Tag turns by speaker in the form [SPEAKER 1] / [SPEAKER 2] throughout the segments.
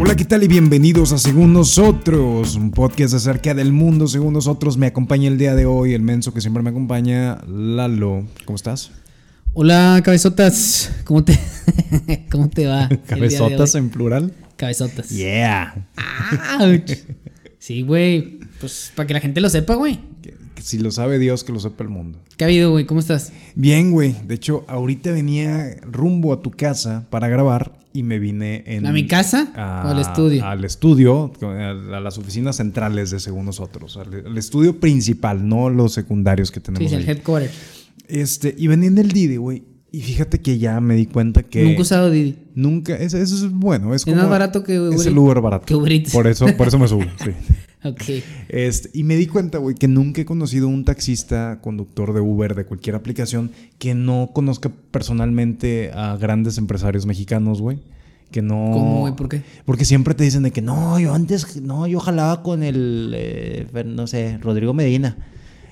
[SPEAKER 1] Hola, ¿qué tal? Y bienvenidos a Según Nosotros, un podcast acerca del mundo según nosotros. Me acompaña el día de hoy el menso que siempre me acompaña, Lalo. ¿Cómo estás?
[SPEAKER 2] Hola, cabezotas. ¿Cómo te, ¿Cómo te va?
[SPEAKER 1] ¿Cabezotas en plural?
[SPEAKER 2] Cabezotas.
[SPEAKER 1] Yeah.
[SPEAKER 2] Ouch. Sí, güey. Pues para que la gente lo sepa, güey.
[SPEAKER 1] Si lo sabe Dios, que lo sepa el mundo.
[SPEAKER 2] ¿Qué ha habido, güey? ¿Cómo estás?
[SPEAKER 1] Bien, güey. De hecho, ahorita venía rumbo a tu casa para grabar y me vine en...
[SPEAKER 2] ¿A mi casa
[SPEAKER 1] a-
[SPEAKER 2] o al estudio?
[SPEAKER 1] Al estudio, a, a las oficinas centrales de Según Nosotros. Al, al estudio principal, no los secundarios que tenemos
[SPEAKER 2] Sí,
[SPEAKER 1] ahí.
[SPEAKER 2] el headquarter.
[SPEAKER 1] Este, y venía en el Didi, güey. Y fíjate que ya me di cuenta que...
[SPEAKER 2] Nunca he usado Didi.
[SPEAKER 1] Nunca, eso, eso es bueno. Es,
[SPEAKER 2] Es
[SPEAKER 1] como,
[SPEAKER 2] más barato que Uber
[SPEAKER 1] Es el. Uber barato.
[SPEAKER 2] Que Uber Eats.
[SPEAKER 1] Por eso, por eso me subo, sí.
[SPEAKER 2] Ok.
[SPEAKER 1] Este, y me di cuenta, güey, que nunca he conocido un taxista, conductor de Uber, de cualquier aplicación, que no conozca personalmente a grandes empresarios mexicanos, güey. Que no.
[SPEAKER 2] ¿Cómo, güey? ¿Por qué?
[SPEAKER 1] Porque siempre te dicen de que no, yo antes, no, yo jalaba con el, eh, no sé, Rodrigo Medina.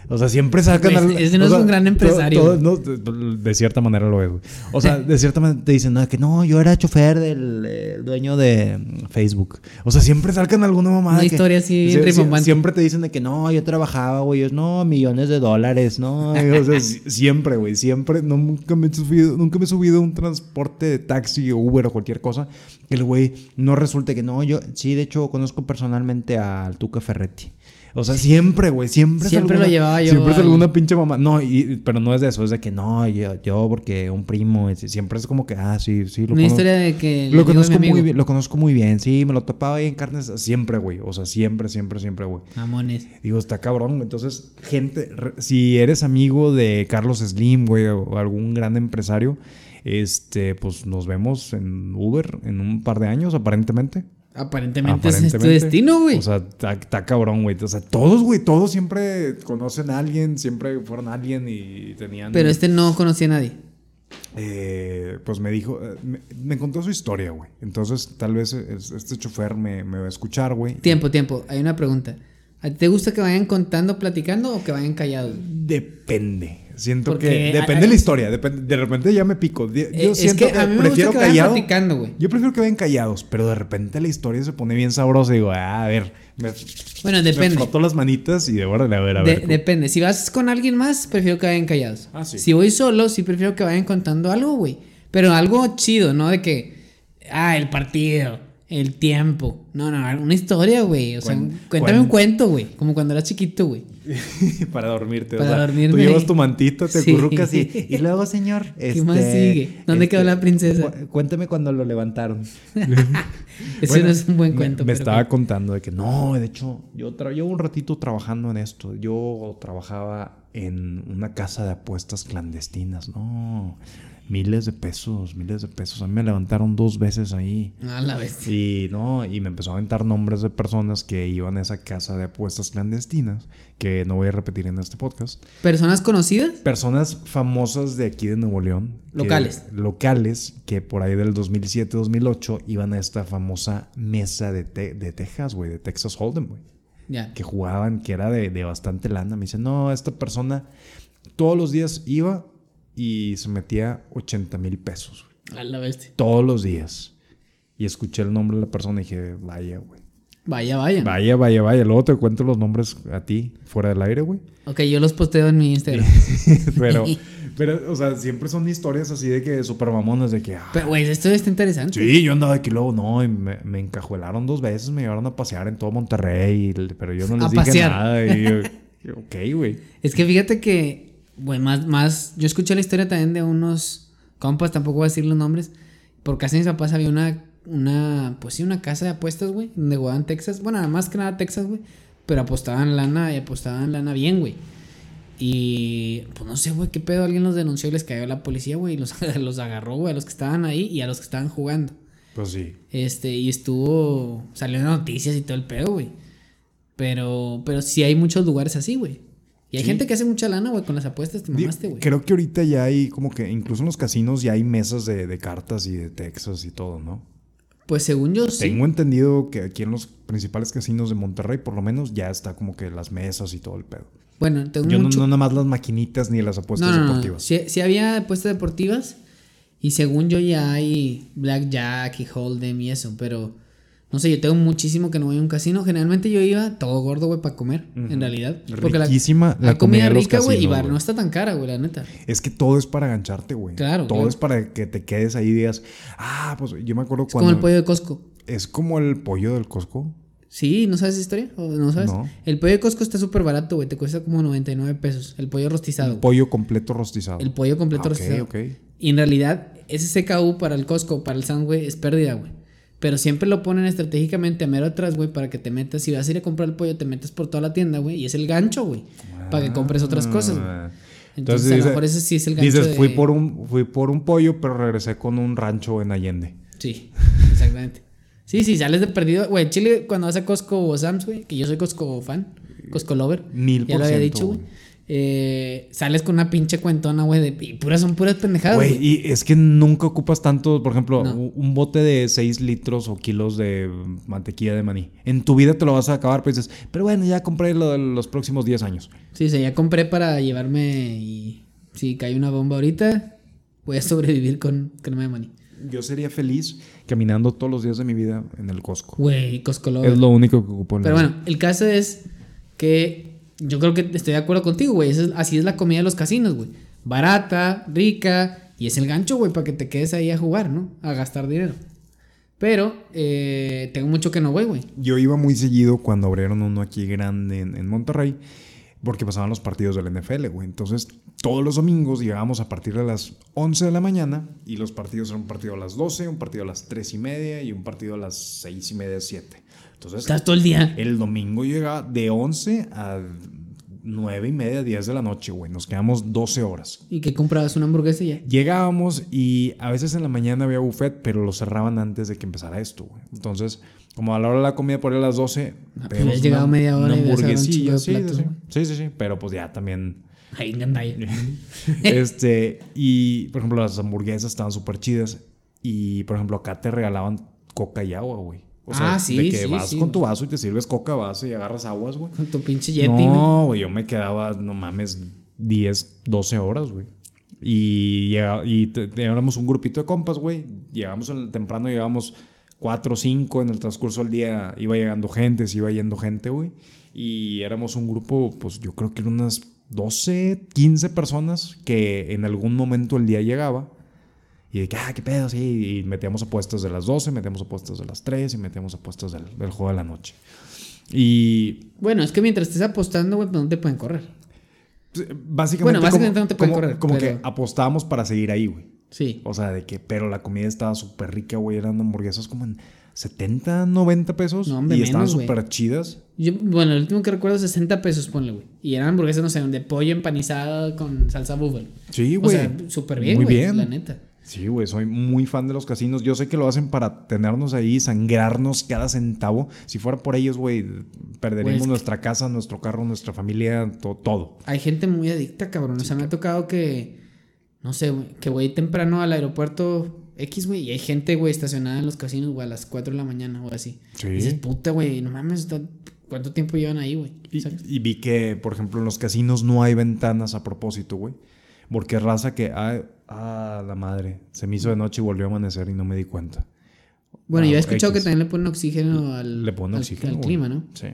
[SPEAKER 1] O sea, siempre sacan
[SPEAKER 2] Pues,
[SPEAKER 1] al-
[SPEAKER 2] ese no es
[SPEAKER 1] sea,
[SPEAKER 2] un gran empresario,
[SPEAKER 1] todo-
[SPEAKER 2] güey.
[SPEAKER 1] no, de, cierta manera lo es, güey. O sea, de cierta manera te dicen no, que no, yo era chofer del eh, dueño de mm, Facebook. O sea, siempre sacan alguna mamada.
[SPEAKER 2] Una
[SPEAKER 1] que-
[SPEAKER 2] historia así rimbombante.
[SPEAKER 1] Siempre te dicen de que no, yo trabajaba, güey. Yo, no, millones de dólares, no. O sea, si- siempre, güey. Siempre. No, nunca, me he subido, nunca me he subido un transporte de taxi o Uber o cualquier cosa. Que el güey no resulte que no. Yo, sí, de hecho, conozco personalmente al Tuca Ferretti. O sea, siempre, güey, siempre. es
[SPEAKER 2] Siempre lo
[SPEAKER 1] alguna-
[SPEAKER 2] llevaba yo
[SPEAKER 1] Siempre es
[SPEAKER 2] al-
[SPEAKER 1] alguna pinche mamá. No, y, pero no es de eso, es de que no, yo, yo porque un primo, es- siempre es como que, ah, sí, sí, lo
[SPEAKER 2] Una historia de que.
[SPEAKER 1] Lo conozco muy bien, lo conozco muy bien, sí, me lo topaba ahí en carnes, siempre, güey, o sea, siempre, siempre, siempre, güey.
[SPEAKER 2] Mamones.
[SPEAKER 1] Digo, está cabrón, entonces, gente, re- si eres amigo de Carlos Slim, güey, o algún gran empresario, este, pues nos vemos en Uber en un par de años, aparentemente.
[SPEAKER 2] Aparentemente, ese es tu
[SPEAKER 1] Aparentemente.
[SPEAKER 2] destino, güey.
[SPEAKER 1] O sea, está, cabrón, güey. O sea, todos, güey, todos siempre conocen a alguien, siempre fueron a alguien y tenían...
[SPEAKER 2] Pero este no conocía a nadie.
[SPEAKER 1] Eh, pues me dijo, eh, me, me contó su historia, güey. Entonces, tal vez es- este chofer me, me va a escuchar, güey.
[SPEAKER 2] Tiempo, tiempo. Hay una pregunta. ¿A ti te gusta que vayan contando, platicando o que vayan callados?
[SPEAKER 1] Depende. Siento
[SPEAKER 2] Porque
[SPEAKER 1] que depende de la historia. depende- de repente ya me pico. Yo
[SPEAKER 2] Eh, es
[SPEAKER 1] siento
[SPEAKER 2] que a mí me
[SPEAKER 1] prefiero
[SPEAKER 2] gusta que
[SPEAKER 1] callado. Yo prefiero que vayan callados, pero de repente la historia se pone bien sabrosa y digo, ah, a ver, me,
[SPEAKER 2] Bueno,
[SPEAKER 1] me
[SPEAKER 2] depende.
[SPEAKER 1] froto las manitas y de órale, a ver, a
[SPEAKER 2] De-
[SPEAKER 1] ver.
[SPEAKER 2] depende. Si vas con alguien más, prefiero que vayan callados.
[SPEAKER 1] Ah, sí.
[SPEAKER 2] Si voy solo, sí prefiero que vayan contando algo, güey. Pero algo chido, ¿no? De que, ah, el partido, el tiempo. No, no, una historia, güey. O sea,
[SPEAKER 1] Cuen-
[SPEAKER 2] cuéntame un
[SPEAKER 1] cuen-
[SPEAKER 2] cuento, güey. Como cuando eras chiquito, güey.
[SPEAKER 1] para dormirte.
[SPEAKER 2] Para
[SPEAKER 1] o sea,
[SPEAKER 2] dormirme.
[SPEAKER 1] Tú llevas tu mantita, te
[SPEAKER 2] Sí.
[SPEAKER 1] acurrucas y, y luego, señor.
[SPEAKER 2] ¿Qué más sigue? ¿Dónde quedó la princesa?
[SPEAKER 1] cu- Cuéntame cuando lo levantaron.
[SPEAKER 2] Ese
[SPEAKER 1] Bueno,
[SPEAKER 2] no es un buen
[SPEAKER 1] me-
[SPEAKER 2] cuento.
[SPEAKER 1] Me,
[SPEAKER 2] pero
[SPEAKER 1] estaba contando de que no, de hecho, yo llevo un ratito trabajando en esto. Yo trabajaba en una casa de apuestas clandestinas, no. Miles de pesos, miles de pesos. A mí me levantaron dos veces ahí.
[SPEAKER 2] A la bestia.
[SPEAKER 1] Y no, y me empezó a aventar nombres de personas que iban a esa casa de apuestas clandestinas, que no voy a repetir en este podcast.
[SPEAKER 2] ¿Personas conocidas?
[SPEAKER 1] Personas famosas de aquí de Nuevo León. que-
[SPEAKER 2] Locales.
[SPEAKER 1] locales, que por ahí del 2007-2008 iban a esta famosa mesa de, te- de Texas, güey, de Texas Hold'em, güey.
[SPEAKER 2] Ya.
[SPEAKER 1] Que jugaban, que era de, de bastante lana. Me dice, no, esta persona todos los días iba y se metía 80 mil pesos, güey.
[SPEAKER 2] A la bestia.
[SPEAKER 1] Todos los días. Y escuché el nombre de la persona y dije, vaya, güey.
[SPEAKER 2] Vaya, vaya.
[SPEAKER 1] Vaya, vaya, vaya. Luego te cuento los nombres a ti, fuera del aire, güey.
[SPEAKER 2] Ok, yo los posteo en mi Instagram.
[SPEAKER 1] pero, pero, o sea, siempre son historias así de que super mamonas, de que, ah,
[SPEAKER 2] Pero, güey, esto está interesante.
[SPEAKER 1] sí, yo andaba aquí luego, no, y me, me encajuelaron dos veces, me llevaron a pasear en todo Monterrey, y- pero yo no les
[SPEAKER 2] A
[SPEAKER 1] dije
[SPEAKER 2] pasear.
[SPEAKER 1] nada. Y yo, yo, ok, güey.
[SPEAKER 2] Es que fíjate que, güey, más, más, yo escuché la historia también de unos compas, tampoco voy a decir los nombres, por casa de mis papás había una, una, pues sí, una casa de apuestas, güey, donde jugaban Texas, bueno, más que nada Texas, güey, pero apostaban lana y apostaban lana bien, güey. Y pues no sé, güey, qué pedo, alguien los denunció y les cayó la policía, güey, y los, los agarró, güey, a los que estaban ahí y a los que estaban jugando.
[SPEAKER 1] Pues sí.
[SPEAKER 2] Este, y estuvo, salió en noticias y todo el pedo, güey. Pero, pero sí hay muchos lugares así, güey. Y hay
[SPEAKER 1] Sí.
[SPEAKER 2] gente que hace mucha lana, güey, con las apuestas, te mamaste, güey.
[SPEAKER 1] Creo que ahorita ya hay como que, incluso en los casinos ya hay mesas de, de cartas y de Texas y todo, ¿no?
[SPEAKER 2] Pues según yo sí.
[SPEAKER 1] Tengo entendido que aquí en los principales casinos de Monterrey, por lo menos, ya está como que las mesas y todo el pedo.
[SPEAKER 2] Bueno, tengo
[SPEAKER 1] Yo no,
[SPEAKER 2] mucho...
[SPEAKER 1] no nada más las maquinitas ni las apuestas
[SPEAKER 2] no, no, no.
[SPEAKER 1] deportivas.
[SPEAKER 2] Sí, sí había apuestas deportivas y según yo ya hay blackjack y hold'em y eso, pero No sé, yo tengo muchísimo que no voy a un casino. Generalmente yo iba todo gordo, güey, para comer, en realidad. Porque
[SPEAKER 1] Riquísima la
[SPEAKER 2] la comida rica, güey, y bar no está tan cara, güey, la neta.
[SPEAKER 1] Es que todo es para gancharte, güey.
[SPEAKER 2] Claro,
[SPEAKER 1] Todo
[SPEAKER 2] claro.
[SPEAKER 1] es para que te quedes ahí y digas, ah, pues yo me acuerdo
[SPEAKER 2] Es
[SPEAKER 1] cuando.
[SPEAKER 2] como el pollo de Costco.
[SPEAKER 1] Es como el pollo del Costco.
[SPEAKER 2] Sí, ¿no sabes esa historia? ¿O no sabes?
[SPEAKER 1] No.
[SPEAKER 2] El pollo de Costco está súper barato, güey. Te cuesta como 99 pesos. El pollo rostizado. güey.
[SPEAKER 1] Pollo completo rostizado.
[SPEAKER 2] El pollo completo
[SPEAKER 1] Ah, ok,
[SPEAKER 2] rostizado.
[SPEAKER 1] ok.
[SPEAKER 2] Y en realidad, ese CKU para el Costco, para el güey, es pérdida, güey. Pero siempre lo ponen estratégicamente a mero atrás, güey, para que te metas. Si vas a ir a comprar el pollo, te metes por toda la tienda, güey. Y es el gancho, güey. Para que compres otras cosas.
[SPEAKER 1] Ah.
[SPEAKER 2] Entonces, a lo mejor ese sí es el gancho.
[SPEAKER 1] Dices,
[SPEAKER 2] de-
[SPEAKER 1] fui, por un, fui por un pollo, pero regresé con un rancho en Allende.
[SPEAKER 2] Sí, exactamente. Sí, sí, sales de perdido. Güey, Chile, cuando vas a Costco o Sam's, güey, que yo soy Costco fan, Costco lover.
[SPEAKER 1] Mil
[SPEAKER 2] Ya
[SPEAKER 1] por
[SPEAKER 2] lo había dicho, güey. Eh, sales con una pinche cuentona, güey, de, y puras son puras pendejadas,
[SPEAKER 1] Güey, y es que nunca ocupas tanto, por ejemplo,
[SPEAKER 2] No.
[SPEAKER 1] un- bote de 6 litros o kilos de mantequilla de maní. En tu vida te lo vas a acabar, pues dices, pero bueno, ya compré lo de los próximos 10 años.
[SPEAKER 2] Sí, sí, ya compré para llevarme y si cae una bomba ahorita, voy a sobrevivir con crema de maní.
[SPEAKER 1] Yo sería feliz caminando todos los días de mi vida en el Costco.
[SPEAKER 2] Güey, Costco lover.
[SPEAKER 1] Es lo único que ocupo en
[SPEAKER 2] Pero bueno, el caso es que yo creo que estoy de acuerdo contigo, güey. Es- Así es la comida de los casinos, güey. Barata, rica, y es el gancho, güey, para que te quedes ahí a jugar, ¿no? A gastar dinero. Pero eh, tengo mucho que no voy, güey.
[SPEAKER 1] Yo iba muy seguido cuando abrieron uno aquí grande en, en Monterrey, porque pasaban los partidos del NFL, güey. Entonces, todos los domingos llegábamos a partir de las 11 de la mañana y los partidos eran un partido a las 12, un partido a las 3 y media y un partido a las 6 y media, 7. Entonces,
[SPEAKER 2] Estás todo el día.
[SPEAKER 1] el domingo llegaba de 11 a 9 y media, 10 de la noche, güey. Nos quedamos 12 horas.
[SPEAKER 2] Y que comprabas una hamburguesa y ya.
[SPEAKER 1] Llegábamos y a veces en la mañana había buffet, pero lo cerraban antes de que empezara esto, güey. Entonces, como a la hora de la comida por ahí a las 12,
[SPEAKER 2] pues
[SPEAKER 1] pedimos
[SPEAKER 2] habías llegado media hora
[SPEAKER 1] una
[SPEAKER 2] y
[SPEAKER 1] hamburguesilla, sí, sí, sí, sí, sí, pero pues ya también,
[SPEAKER 2] Ahí
[SPEAKER 1] este, y por ejemplo las hamburguesas estaban súper chidas y por ejemplo acá te regalaban coca y agua, güey. O sea,
[SPEAKER 2] Ah, sí,
[SPEAKER 1] de que
[SPEAKER 2] sí,
[SPEAKER 1] vas
[SPEAKER 2] sí,
[SPEAKER 1] con tu vaso y te sirves coca vaso y agarras aguas, güey.
[SPEAKER 2] Con tu pinche Yeti.
[SPEAKER 1] No, güey, yo me quedaba, no mames, 10, 12 horas, güey. Y, y te- te- éramos un grupito de compas, güey. Llegamos temprano, llegamos 4 o 5 en el transcurso del día. Iba llegando gente, se iba yendo gente, güey. Y éramos un grupo, pues yo creo que eran unas 12, 15 personas que en algún momento el día llegaba. Y de que, ah, qué pedo, sí. Y metíamos apuestas de las 12, metíamos apuestas de las 3 y metíamos apuestas del, del juego de la noche. Y
[SPEAKER 2] Bueno, es que mientras estés apostando, güey, pues no te pueden correr.
[SPEAKER 1] Básicamente,
[SPEAKER 2] Bueno, básicamente
[SPEAKER 1] como,
[SPEAKER 2] no te pueden
[SPEAKER 1] como-
[SPEAKER 2] correr,
[SPEAKER 1] como
[SPEAKER 2] pero-
[SPEAKER 1] que apostábamos para seguir ahí, güey.
[SPEAKER 2] Sí.
[SPEAKER 1] O sea, de que, pero la comida estaba súper rica, güey. Eran hamburguesas como en 70, 90 pesos.
[SPEAKER 2] No, hombre,
[SPEAKER 1] y estaban súper chidas.
[SPEAKER 2] Yo, bueno, el último que recuerdo 60 pesos, ponle, güey. Y eran hamburguesas, no sé, de pollo empanizado con salsa búfalo.
[SPEAKER 1] Sí,
[SPEAKER 2] O
[SPEAKER 1] güey.
[SPEAKER 2] sea, súper bien,
[SPEAKER 1] Muy
[SPEAKER 2] güey,
[SPEAKER 1] bien.
[SPEAKER 2] la neta.
[SPEAKER 1] Sí, güey, soy muy fan de los casinos. Yo sé que lo hacen para tenernos ahí, sangrarnos cada centavo. Si fuera por ellos, güey, perderíamos
[SPEAKER 2] Güey, es
[SPEAKER 1] nuestra casa, nuestro carro, nuestra familia, to- todo.
[SPEAKER 2] Hay gente muy adicta, cabrón. O sea, me ha tocado que, no sé, güey, que voy temprano al aeropuerto X, güey, y hay gente, güey, estacionada en los casinos, güey, a las 4 de la mañana o así.
[SPEAKER 1] Sí.
[SPEAKER 2] Y dices, puta, güey, no mames, ¿cuánto tiempo llevan ahí, güey?
[SPEAKER 1] Y, vi que, por ejemplo, en los casinos no hay ventanas a propósito, güey. Porque raza que, ah, ah, la madre, se me hizo de noche y volvió a amanecer y no me di cuenta.
[SPEAKER 2] Bueno,
[SPEAKER 1] Ah,
[SPEAKER 2] yo he escuchado que también le ponen oxígeno al,
[SPEAKER 1] Le ponen
[SPEAKER 2] al-
[SPEAKER 1] oxígeno.
[SPEAKER 2] al clima, ¿no?
[SPEAKER 1] Sí.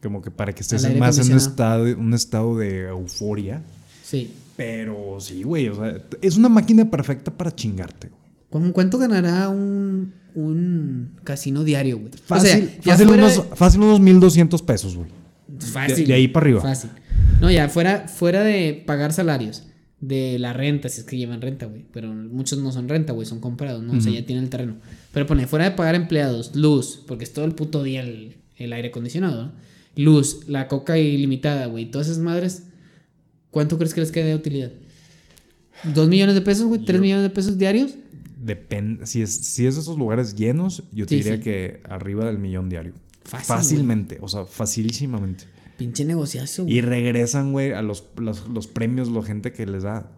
[SPEAKER 1] Como que para que estés más en un estado, un estado de euforia.
[SPEAKER 2] Sí.
[SPEAKER 1] Pero sí, güey, o sea, es una máquina perfecta para chingarte, güey.
[SPEAKER 2] ¿Cuán- ¿Cuánto ganará un, un casino diario, güey?
[SPEAKER 1] Fácil,
[SPEAKER 2] o sea,
[SPEAKER 1] fácil,
[SPEAKER 2] fuera
[SPEAKER 1] unos, fácil unos 1200 pesos, güey.
[SPEAKER 2] fácil,
[SPEAKER 1] de- de ahí para arriba.
[SPEAKER 2] Fácil. No, ya fuera, fuera de pagar salarios, de la renta, si es que llevan renta, güey. Pero muchos no son renta, güey, son comprados, ¿no? O sea, ya tienen el terreno. Pero pone, fuera de pagar empleados, luz, porque es todo el puto día el, el aire acondicionado, ¿no? Luz, la coca ilimitada, güey. Todas esas madres, ¿cuánto crees que les queda de utilidad? ¿Dos millones de pesos, güey? ¿Tres millones de pesos diarios?
[SPEAKER 1] Depende, si es, si es de esos lugares llenos, yo te
[SPEAKER 2] Sí,
[SPEAKER 1] diría
[SPEAKER 2] sí.
[SPEAKER 1] que arriba del millón diario.
[SPEAKER 2] Fácil,
[SPEAKER 1] Fácilmente, o sea, facilísimamente.
[SPEAKER 2] Pinche negociazo, güey.
[SPEAKER 1] Y regresan, güey, a los, los, los premios, la gente que les da.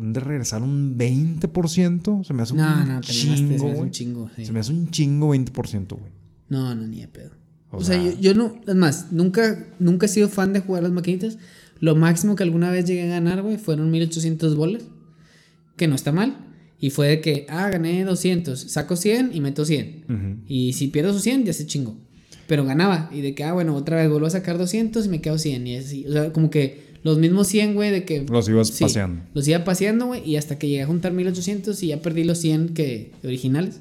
[SPEAKER 1] De regresar un 20%, se me hace
[SPEAKER 2] No,
[SPEAKER 1] un
[SPEAKER 2] no, mamaste, se me
[SPEAKER 1] chingo,
[SPEAKER 2] hace un chingo, sí.
[SPEAKER 1] Se me hace un chingo 20%, güey.
[SPEAKER 2] No, no, ni de pedo. O,
[SPEAKER 1] O
[SPEAKER 2] sea,
[SPEAKER 1] sea-
[SPEAKER 2] yo, yo no, es más, nunca, nunca he sido fan de jugar las maquinitas. Lo máximo que alguna vez llegué a ganar, güey, fueron 1800 bolas, que no está mal. Y fue de que, ah, gané 200, saco 100 y meto 100.
[SPEAKER 1] Ujú.
[SPEAKER 2] Y si pierdo sus 100, ya se chingo. Pero ganaba. Y de que, ah, bueno, otra vez vuelvo a sacar 200 y me quedo 100. Y así. O sea, como que los mismos 100, güey, de que.
[SPEAKER 1] Los ibas
[SPEAKER 2] Sí,
[SPEAKER 1] paseando.
[SPEAKER 2] Los iba paseando, güey. Y hasta que llegué a juntar 1800 y ya perdí los 100 que, originales.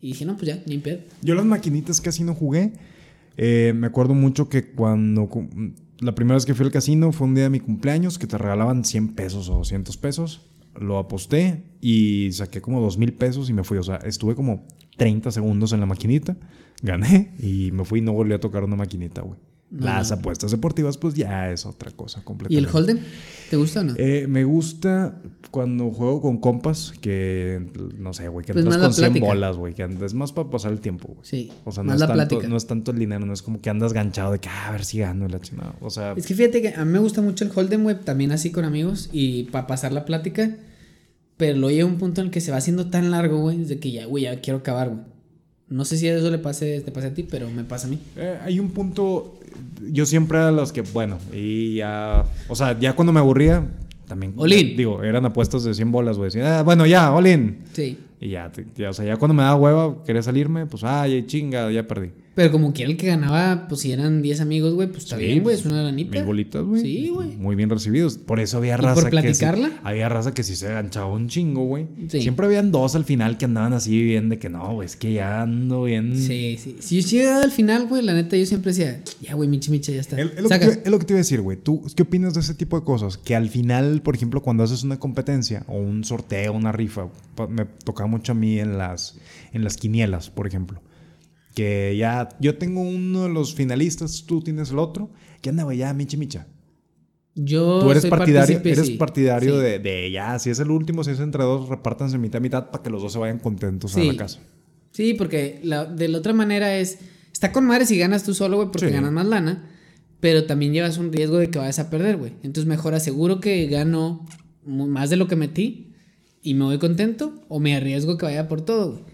[SPEAKER 2] Y dije, no, pues ya, ni pedo.
[SPEAKER 1] Yo las maquinitas casi no jugué. Eh, me acuerdo mucho que cuando... La primera vez que fui al casino fue un día de mi cumpleaños que te regalaban 100 pesos o 200 pesos. Lo aposté y saqué como 2 mil pesos y me fui. O sea, estuve como 30 segundos en la maquinita. Gané y me fui y no volví a tocar una maquinita, güey. Las apuestas deportivas, pues ya es otra cosa
[SPEAKER 2] ¿Y
[SPEAKER 1] completamente.
[SPEAKER 2] el Holden? ¿Te gusta o no?
[SPEAKER 1] Eh, me gusta cuando juego con compas que, no sé, güey, que
[SPEAKER 2] Pues la
[SPEAKER 1] con 100
[SPEAKER 2] plática.
[SPEAKER 1] bolas, güey, que andas- es más para pasar el tiempo, güey.
[SPEAKER 2] sí.
[SPEAKER 1] O sea, no
[SPEAKER 2] más
[SPEAKER 1] es,
[SPEAKER 2] la
[SPEAKER 1] tanto,
[SPEAKER 2] plática.
[SPEAKER 1] no es tanto el dinero, no es como que andas ganchado de que, ah, a ver si gano y la chingada. O sea,
[SPEAKER 2] Es que fíjate que a mí me gusta mucho el Holden, güey, también así con amigos y para pasar la plática. Pero luego llega un punto en el que se va haciendo tan largo, güey, de que ya, güey, ya quiero acabar, güey. No sé si eso le pase, te pase a ti, pero me pasa a mí.
[SPEAKER 1] eh, hay un punto, yo siempre a los que, bueno, y ya, o sea, ya cuando me aburría, también,
[SPEAKER 2] Olin.
[SPEAKER 1] digo, eran apuestas de 100 bolas, güey. "Ah, bueno, ya, Olin.
[SPEAKER 2] Sí.
[SPEAKER 1] Y ya, ya, o sea, ya cuando me daba hueva, quería salirme, pues, ay, chinga, ya perdí.
[SPEAKER 2] Pero como quiera el que ganaba, pues si eran 10 amigos, güey, pues está
[SPEAKER 1] Sí,
[SPEAKER 2] bien, güey,
[SPEAKER 1] pues,
[SPEAKER 2] es una lanita.
[SPEAKER 1] Mil bolitas, güey.
[SPEAKER 2] Sí, güey.
[SPEAKER 1] Muy bien recibidos. Por eso había
[SPEAKER 2] ¿Y
[SPEAKER 1] raza
[SPEAKER 2] por
[SPEAKER 1] que
[SPEAKER 2] platicarla?
[SPEAKER 1] sí- había raza que sí se ganchaba un chingo, güey.
[SPEAKER 2] Sí.
[SPEAKER 1] Siempre habían dos al final que andaban así bien de que no, güey, es que ya ando bien.
[SPEAKER 2] Sí, sí. Si yo llegaba al final, güey, la neta yo siempre decía, ya, güey, michi, michi, ya está.
[SPEAKER 1] Es, lo que lo que te iba a decir, güey. ¿Tú qué opinas de ese tipo de cosas? Que al final, por ejemplo, cuando haces una competencia o un sorteo, una rifa, me tocaba mucho a mí en las, en las quinielas, por ejemplo. Que ya yo tengo uno de los finalistas, tú tienes el otro. ¿Qué anda, güey? Ya, michi, micha.
[SPEAKER 2] Yo
[SPEAKER 1] Tú eres
[SPEAKER 2] soy
[SPEAKER 1] partidario, eres
[SPEAKER 2] sí.
[SPEAKER 1] partidario
[SPEAKER 2] Sí.
[SPEAKER 1] de, de ya, si es el último, si es entre dos, repártanse mitad mitad para que los dos se vayan contentos a
[SPEAKER 2] Sí.
[SPEAKER 1] la casa.
[SPEAKER 2] Sí, porque la- de la otra manera es. Está con madre si ganas tú solo, güey, porque ganas más lana. Pero también llevas un riesgo de que vayas a perder, güey. Entonces, mejor aseguro que gano más de lo que metí y me voy contento. O me arriesgo que vaya por todo, güey.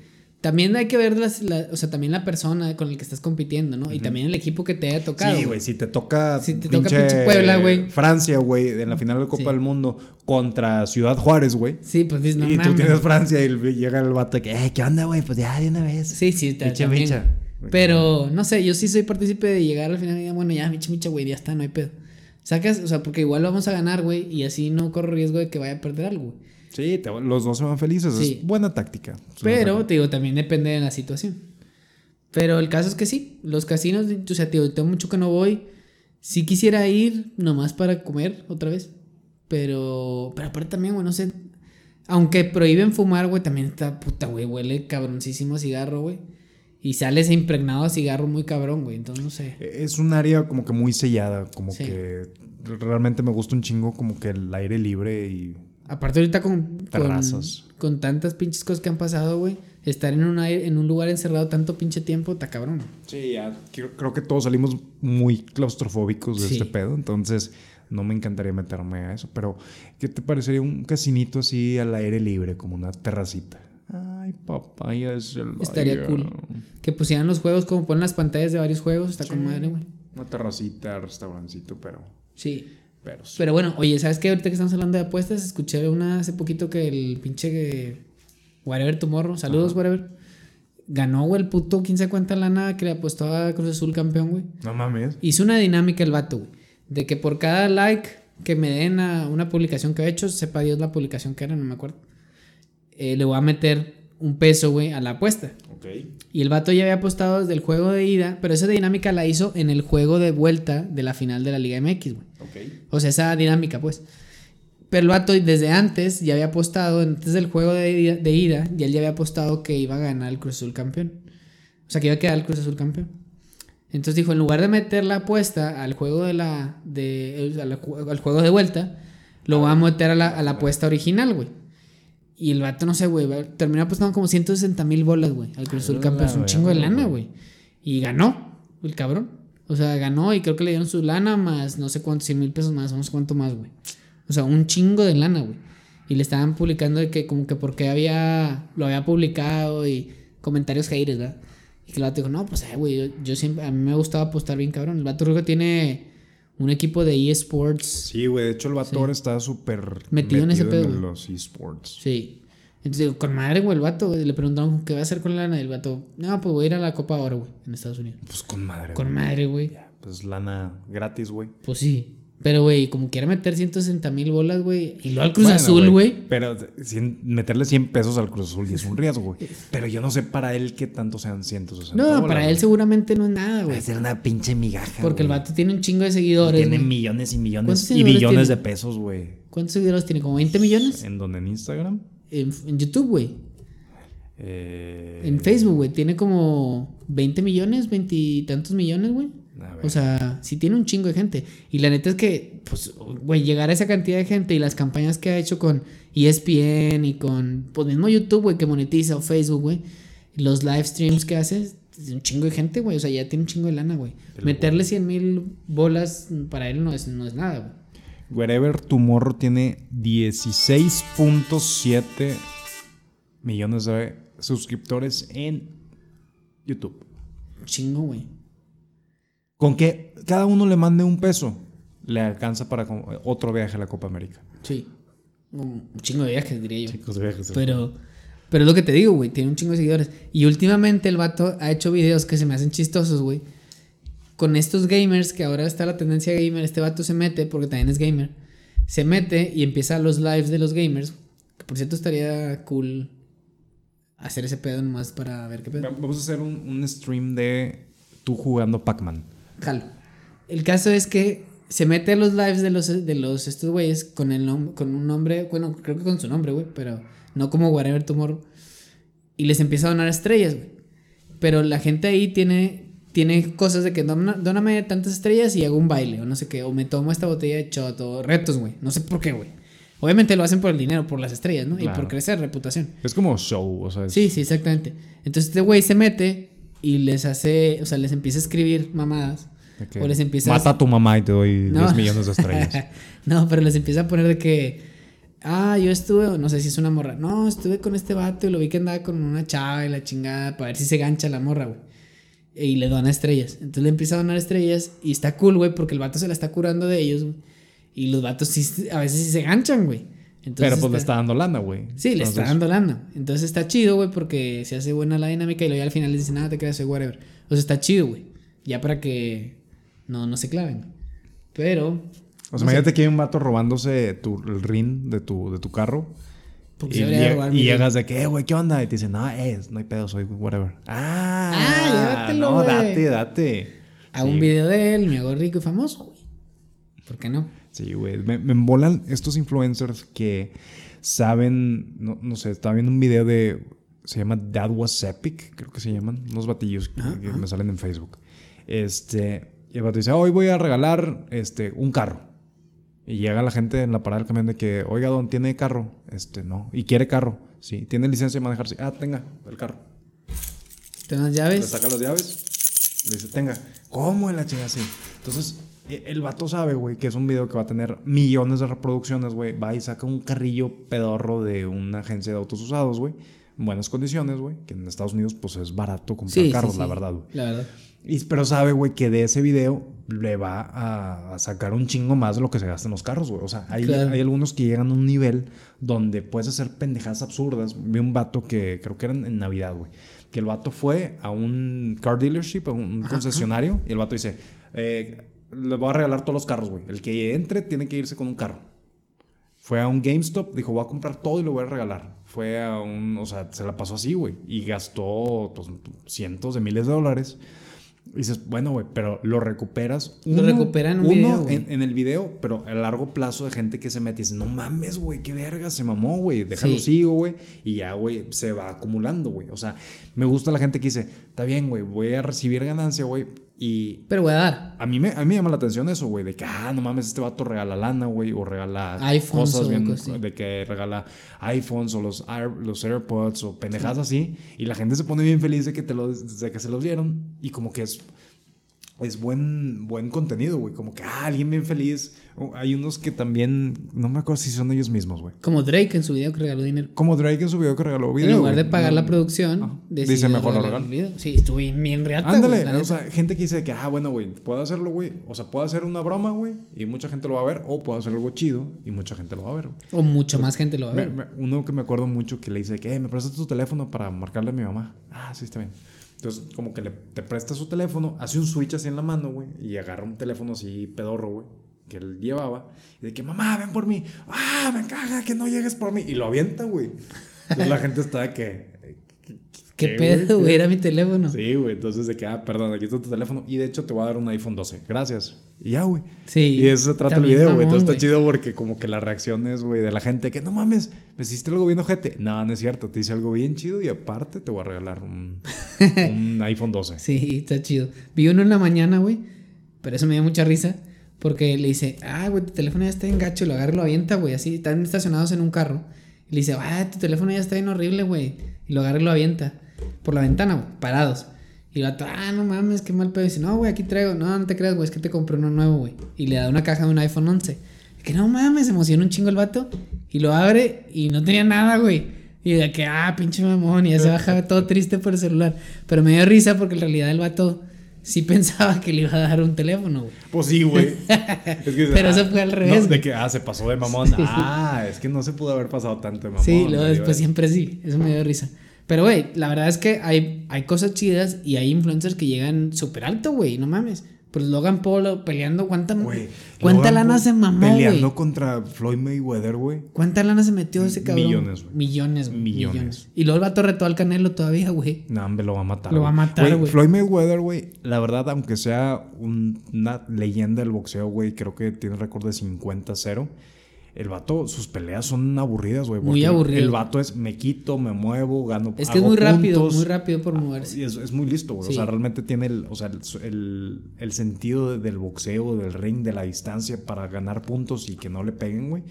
[SPEAKER 2] También hay que ver, las, la- o sea, también la persona con la que estás compitiendo, ¿no? Y también el equipo que te haya tocado.
[SPEAKER 1] Sí, güey, si te toca,
[SPEAKER 2] Si te toca pinche Puebla, güey.
[SPEAKER 1] Francia, güey, en la final de Copa
[SPEAKER 2] Sí.
[SPEAKER 1] del Mundo contra Ciudad Juárez, güey.
[SPEAKER 2] Sí, pues dices, no
[SPEAKER 1] y tú tienes Francia y llega el vato que, eh, ¿qué onda, güey? Pues ya de una vez.
[SPEAKER 2] Sí, sí, también.
[SPEAKER 1] micha.
[SPEAKER 2] Pero, no sé, yo sí soy partícipe de llegar al final y bueno, ya, micha, micha, güey, ya está, no hay pedo. Sacas, o sea, porque igual vamos a ganar, güey, y así no corro riesgo de que vaya a perder algo, güey.
[SPEAKER 1] Sí, te- los dos se van felices.
[SPEAKER 2] Sí.
[SPEAKER 1] Es buena táctica.
[SPEAKER 2] Pero, te digo, también depende de la situación. Pero el caso es que sí, los casinos, o sea, te digo, tengo mucho que no voy. Sí quisiera ir nomás para comer otra vez. Pero, pero aparte también, güey, no sé. Aunque prohíben fumar, güey, también está puta, güey, huele cabroncísimo a cigarro, güey. Y sale ese impregnado a cigarro muy cabrón, güey. Entonces, no sé.
[SPEAKER 1] Es un área como que muy sellada, como
[SPEAKER 2] Sí.
[SPEAKER 1] que realmente me gusta un chingo como que el aire libre y
[SPEAKER 2] Aparte ahorita con, con, con tantas pinches cosas que han pasado, güey. Estar en un, aire- en un lugar encerrado tanto pinche tiempo, está cabrón.
[SPEAKER 1] Sí, ya creo, que todos salimos muy claustrofóbicos de
[SPEAKER 2] Sí.
[SPEAKER 1] este pedo, entonces no me encantaría meterme a eso, pero ¿qué te parecería un casinito así al aire libre, como una terracita? Ay, papaya es el
[SPEAKER 2] Estaría
[SPEAKER 1] aire.
[SPEAKER 2] cool. Que pusieran los juegos como ponen las pantallas de varios juegos, está con madre, güey.
[SPEAKER 1] Una terracita, restaurancito, pero
[SPEAKER 2] Sí.
[SPEAKER 1] Pero
[SPEAKER 2] bueno, oye, ¿sabes qué? Ahorita que estamos hablando de apuestas, escuché una hace poquito que el pinche Whatever Tomorrow, saludos, Whatever, ganó, güey, el puto 15 cuenta lana que le apostó a Cruz Azul campeón, güey.
[SPEAKER 1] No mames.
[SPEAKER 2] Hizo una dinámica el vato, güey, de que por cada like que me den a una publicación que ha hecho, sepa Dios la publicación que era, no me acuerdo, eh, le voy a meter un peso, güey, a la apuesta.
[SPEAKER 1] Ok.
[SPEAKER 2] Y el vato ya había apostado desde el juego de ida, pero esa dinámica la hizo en el juego de vuelta de la final de la Liga MX, güey.
[SPEAKER 1] Ok.
[SPEAKER 2] O sea, esa dinámica, pues. Pero el vato desde antes ya había apostado, antes del juego de ida, de ida, ya él ya había apostado que iba a ganar el Cruz Azul campeón. O sea, que iba a quedar el Cruz Azul campeón. Entonces dijo, en lugar de meter la apuesta al juego de la. De, al, ju- al juego de vuelta, lo voy a meter a la, a la apuesta original, güey. Y el vato, no sé, güey, terminó apostando como 160 mil bolas, güey, al Cruz Azul campeón. Es un chingo de lana,
[SPEAKER 1] güey.
[SPEAKER 2] Y ganó, el cabrón. O sea, ganó y creo que le dieron su lana más no sé cuántos, 100 mil pesos más, no sé cuánto más, güey. O sea, un chingo de lana, güey. Y le estaban publicando de que como que porque había, lo había publicado y comentarios haters, ¿verdad? Y que el vato dijo, no, pues, eh, güey, yo, yo siempre, a mí me ha gustado apostar bien cabrón. El vato creo que tiene un equipo de eSports.
[SPEAKER 1] Sí, güey, de hecho el vato
[SPEAKER 2] Sí.
[SPEAKER 1] ahora está súper
[SPEAKER 2] Metido en ese pedo,
[SPEAKER 1] los esports.
[SPEAKER 2] Sí. Entonces digo, con madre, güey, el vato, güey. Le preguntaron qué va a hacer con la lana. Y el vato, no, pues voy a ir a la Copa Oro, güey, en Estados Unidos.
[SPEAKER 1] Pues con madre.
[SPEAKER 2] Con
[SPEAKER 1] güey.
[SPEAKER 2] madre, güey.
[SPEAKER 1] Pues lana gratis, güey.
[SPEAKER 2] Pues sí. Pero, güey, como quiera meter 160 mil bolas, güey. Y luego al Cruz
[SPEAKER 1] Bueno,
[SPEAKER 2] Azul, güey.
[SPEAKER 1] Pero meterle 100 pesos al Cruz Azul y es un riesgo, güey. Pero yo no sé para él qué tanto sean 160
[SPEAKER 2] No,
[SPEAKER 1] dólares,
[SPEAKER 2] para él seguramente no es nada, güey.
[SPEAKER 1] Va a ser una pinche migaja.
[SPEAKER 2] Porque el vato tiene un chingo de seguidores.
[SPEAKER 1] Tiene millones y millones
[SPEAKER 2] ¿Cuántos
[SPEAKER 1] y billones de pesos, güey.
[SPEAKER 2] ¿Cuántos seguidores tiene? ¿Como 20 millones?
[SPEAKER 1] ¿En dónde? ¿En Instagram?
[SPEAKER 2] En, en YouTube, güey.
[SPEAKER 1] Eh,
[SPEAKER 2] En Facebook, güey. Tiene como 20 millones, 20 y tantos millones, güey. O sea, sí tiene un chingo de gente. Y la neta es que, pues, güey, llegar a esa cantidad de gente y las campañas que ha hecho con ESPN y con, pues, mismo YouTube, güey, que monetiza o Facebook, güey. Los live streams que hace, es un chingo de gente, güey. O sea, ya tiene un chingo de lana, güey. Meterle 100 mil bolas para él no es, no es nada, güey.
[SPEAKER 1] Wherever Tomorrow tiene 16.7 millones de suscriptores en YouTube.
[SPEAKER 2] Un chingo, güey.
[SPEAKER 1] Con que cada uno le mande un peso, le alcanza para como- otro viaje a la Copa América.
[SPEAKER 2] Sí. Un chingo de viajes, diría yo.
[SPEAKER 1] Chicos, viajes.
[SPEAKER 2] Pero, pero es lo que te digo, güey, tiene un chingo de seguidores. Y últimamente el vato ha hecho videos que se me hacen chistosos, güey. Con estos gamers, que ahora está la tendencia gamer, este vato se mete, porque también es gamer, se mete y empieza los lives de los gamers. Que por cierto estaría cool hacer ese pedo nomás para ver qué pedo.
[SPEAKER 1] Vamos a hacer un, un stream de tú jugando Pac-Man.
[SPEAKER 2] Jalo. El caso es que se mete a los lives de los, de los estos güeyes con el con un nombre, bueno, creo que con su nombre, güey, pero no como Whatever Tomorrow. Y les empieza a donar estrellas, güey. Pero la gente ahí tiene, tiene cosas de que "Dona- dóname tantas estrellas y hago un baile, o no sé qué, o me tomo esta botella de shot, o retos, güey. No sé por qué, güey. Obviamente lo hacen por el dinero, por las estrellas, ¿no? Y
[SPEAKER 1] Claro.
[SPEAKER 2] por crecer reputación.
[SPEAKER 1] Es como show, o sea, es-
[SPEAKER 2] Sí, sí, exactamente. Entonces este güey se mete y les hace, o sea, les empieza a escribir mamadas. O les empieza
[SPEAKER 1] Mata a tu mamá y te doy
[SPEAKER 2] No.
[SPEAKER 1] 10 millones de estrellas.
[SPEAKER 2] no, pero les empieza a poner de que, ah, yo estuve, no sé si es una morra, no, estuve con este vato y lo vi que andaba con una chava y la chingada para ver si se gancha la morra, güey. Y le dona estrellas. Entonces le empieza a donar estrellas y está cool, güey, porque el vato se la está curando de ellos, güey. Y los vatos sí, a veces sí se ganchan, güey. Entonces
[SPEAKER 1] Pero pues le está dando lana, güey.
[SPEAKER 2] Sí, le está dando lana. Entonces está chido, güey, porque se hace buena la dinámica y luego ya al final les dice, nada, te creas, soy whatever. O sea, está chido, güey. Ya para que no, no se claven. Pero.
[SPEAKER 1] O sea, imagínate que hay un vato robándose tu, el rin de tu, de tu carro.
[SPEAKER 2] Porque
[SPEAKER 1] Y,
[SPEAKER 2] se debería
[SPEAKER 1] lleg-
[SPEAKER 2] robar
[SPEAKER 1] y llegas de que, "Eh, güey, ¿qué onda? Y te dicen, no, es, no hay pedo, soy whatever. Ah,
[SPEAKER 2] Ah, llévatelo,
[SPEAKER 1] No,
[SPEAKER 2] güey.
[SPEAKER 1] date, date.
[SPEAKER 2] Hago
[SPEAKER 1] Sí.
[SPEAKER 2] un video de él, me hago rico y famoso, güey. ¿Por qué no?
[SPEAKER 1] Sí, güey. Me, me embolan estos influencers que saben, no, no sé, estaba viendo un video de, se llama That Was Epic, creo que se llaman, unos batillos que, que me salen en Facebook. Este, y el vato dice, hoy voy a regalar este, un carro. Y llega la gente en la parada del camión de que, oiga, don, ¿tiene carro? Este, no. ¿Y quiere carro? Sí. ¿Tiene licencia de manejar? Sí. Ah, tenga, el carro.
[SPEAKER 2] ¿Te das
[SPEAKER 1] Le
[SPEAKER 2] llaves?
[SPEAKER 1] saca las llaves. Le dice, tenga. ¿Cómo en la chingada así? Entonces, el vato sabe, güey, que es un video que va a tener millones de reproducciones, güey. Va y saca un carrillo pedorro de una agencia de autos usados, güey. En buenas condiciones, güey. Que en Estados Unidos, pues es barato comprar
[SPEAKER 2] Sí,
[SPEAKER 1] carros,
[SPEAKER 2] sí,
[SPEAKER 1] la
[SPEAKER 2] sí.
[SPEAKER 1] verdad, güey.
[SPEAKER 2] La verdad.
[SPEAKER 1] Y- pero sabe, güey, que de ese video le va a, a sacar un chingo más de lo que se gasta en los carros, güey. O sea, hay,
[SPEAKER 2] Claro.
[SPEAKER 1] hay algunos que llegan a un nivel donde puedes hacer pendejadas absurdas. Vi un vato que creo que era en, en Navidad, güey. Que el vato fue a un car dealership, a un concesionario, y el vato dice, eh, le voy a regalar todos los carros, güey. El que entre tiene que irse con un carro. Fue a un GameStop, dijo, voy a comprar todo y lo voy a regalar. Fue a un, o sea, se la pasó así, güey. Y gastó pues, cientos de miles de dólares. Y dices, bueno, güey, pero lo recuperas.
[SPEAKER 2] Lo recupera en un video, güey.
[SPEAKER 1] en, en el video, pero a largo plazo de gente que se mete y dice, no mames, güey, qué verga, se mamó, güey, déjalo
[SPEAKER 2] Sí.
[SPEAKER 1] sigo, güey. Y ya, güey, se va acumulando, güey. O sea, me gusta la gente que dice, está bien, güey, voy a recibir ganancia, güey. Y
[SPEAKER 2] Pero voy a dar.
[SPEAKER 1] a mí, me, a mí me llama la atención eso, güey, de que, ah, no mames, este vato regala lana, güey, o regala
[SPEAKER 2] iPhones
[SPEAKER 1] cosas bien, de que regala iPhones o los, Air- los AirPods o pendejadas así, y la gente se pone bien feliz de que, te lo, de que se los dieron, y como que es, es buen, buen contenido, güey. Como que, ah, alguien bien feliz. Hay unos que también, no me acuerdo si son ellos mismos, güey.
[SPEAKER 2] Como Drake en su video que regaló dinero.
[SPEAKER 1] Como Drake en su video que regaló video.
[SPEAKER 2] en lugar de pagar
[SPEAKER 1] No,
[SPEAKER 2] la producción,
[SPEAKER 1] Dice mejor lo regalo.
[SPEAKER 2] Sí, estuvo bien, reata,
[SPEAKER 1] Ándale,
[SPEAKER 2] güey, la
[SPEAKER 1] o sea, gente que dice que, ah, bueno, güey, puedo hacerlo, güey. O sea, puedo hacer una broma, güey, y mucha gente lo va a ver. O puedo hacer algo chido y mucha gente lo va a ver.
[SPEAKER 2] O mucho más gente lo va a
[SPEAKER 1] Me-
[SPEAKER 2] ver.
[SPEAKER 1] me- uno que me acuerdo mucho que le dice que, eh, me prestas tu teléfono para marcarle a mi mamá. Ah, sí, está bien. Entonces, como que le, presta su teléfono, hace un switch así en la mano, güey, y agarra un teléfono así pedorro, güey, que él llevaba, y de que, mamá, ven por mí. Ah, me caga que no llegues por mí. Y lo avienta, güey. Entonces la gente está de que.
[SPEAKER 2] ¿Qué,
[SPEAKER 1] ¿qué,
[SPEAKER 2] pedo,
[SPEAKER 1] güey?
[SPEAKER 2] Era mi teléfono. Sí.
[SPEAKER 1] Sí, güey. Entonces de que, ah, perdón, aquí está tu teléfono. Y de hecho te voy a dar un iPhone 12. Gracias. Y ya, güey. Y de eso se trata el video, güey. Entonces está chido porque como que las reacciones, güey, de la gente que no mames, me hiciste algo bien ojete. No, no es cierto. Te hice algo bien chido y aparte te voy a regalar un, un iPhone 12.
[SPEAKER 2] Sí, está chido. Vi uno en la mañana, güey. Pero eso me dio mucha risa. Porque le dice, ah, güey, tu teléfono ya está en gacho. Y lo agarra y lo avienta, güey. Así, están estacionados en un carro. Y le dice, ah, tu teléfono ya está bien horrible, güey. Y lo agarra y lo avienta. Por la ventana, güey, parados. Y el vato, ah, no mames, qué mal pedo. Y dice, no, güey, aquí traigo. No, no te creas, güey, es que te compré uno nuevo, güey. Y le da una caja de un iPhone 11. Y que no mames, se emociona un chingo el vato. Y lo abre y no tenía nada, güey. Y de que, ah, pinche mamón. Y ya se baja todo triste por el celular. Pero me dio risa porque en realidad el vato sí pensaba que le iba a dar un teléfono, güey.
[SPEAKER 1] Pues sí, güey. Es que,
[SPEAKER 2] Pero eso fue al revés,
[SPEAKER 1] no, de que, ah, se pasó de mamón. Ah, es que no se pudo haber pasado tanto de mamón.
[SPEAKER 2] Sí, luego después siempre sí. Eso me dio risa. Pero, güey, la verdad es que hay, hay cosas chidas y hay influencers que llegan súper alto, güey. No mames. Pues Logan Paul peleando, ¿cuánta,
[SPEAKER 1] Güey,
[SPEAKER 2] ¿cuánta
[SPEAKER 1] Logan
[SPEAKER 2] lana se mamó,
[SPEAKER 1] Peleando contra Floyd Mayweather, güey.
[SPEAKER 2] ¿Cuánta lana se metió ese cabrón?
[SPEAKER 1] Millones, güey.
[SPEAKER 2] Millones, güey.
[SPEAKER 1] Millones.
[SPEAKER 2] Millones. Y luego el vato retó al Canelo todavía, güey.
[SPEAKER 1] No, hombre, lo va a matar.
[SPEAKER 2] Lo va a matar, güey.
[SPEAKER 1] Floyd Mayweather, güey, la verdad, aunque sea un- una leyenda del boxeo, güey, creo que tiene récord de 50-0. El vato, sus peleas son aburridas, güey.
[SPEAKER 2] Muy aburrido.
[SPEAKER 1] El vato es, me quito, me muevo, gano.
[SPEAKER 2] Es que es muy rápido, muy rápido por moverse.
[SPEAKER 1] Y es, es muy listo, güey. O sea, realmente tiene el, o sea, el, el- el sentido de- del boxeo, del ring, de la distancia para ganar puntos y que no le peguen, güey.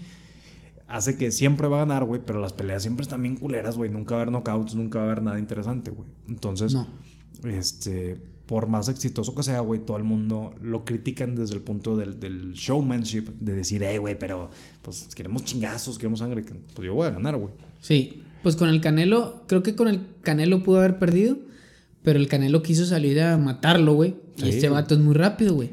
[SPEAKER 1] Hace que siempre va a ganar, güey, pero las peleas siempre están bien culeras, güey. Nunca va a haber knockouts, nunca va a haber nada interesante, güey. Entonces,
[SPEAKER 2] No.
[SPEAKER 1] este, por más exitoso que sea, güey, todo el mundo lo critican desde el punto del, del showmanship, de decir, hey, güey, pero pues queremos chingazos, queremos sangre. Pues yo voy a ganar, güey.
[SPEAKER 2] Sí. Pues con el Canelo, creo que con el Canelo pudo haber perdido. Pero el Canelo quiso salir a matarlo, güey. Y
[SPEAKER 1] Sí,
[SPEAKER 2] este
[SPEAKER 1] güey.
[SPEAKER 2] vato es muy rápido, güey.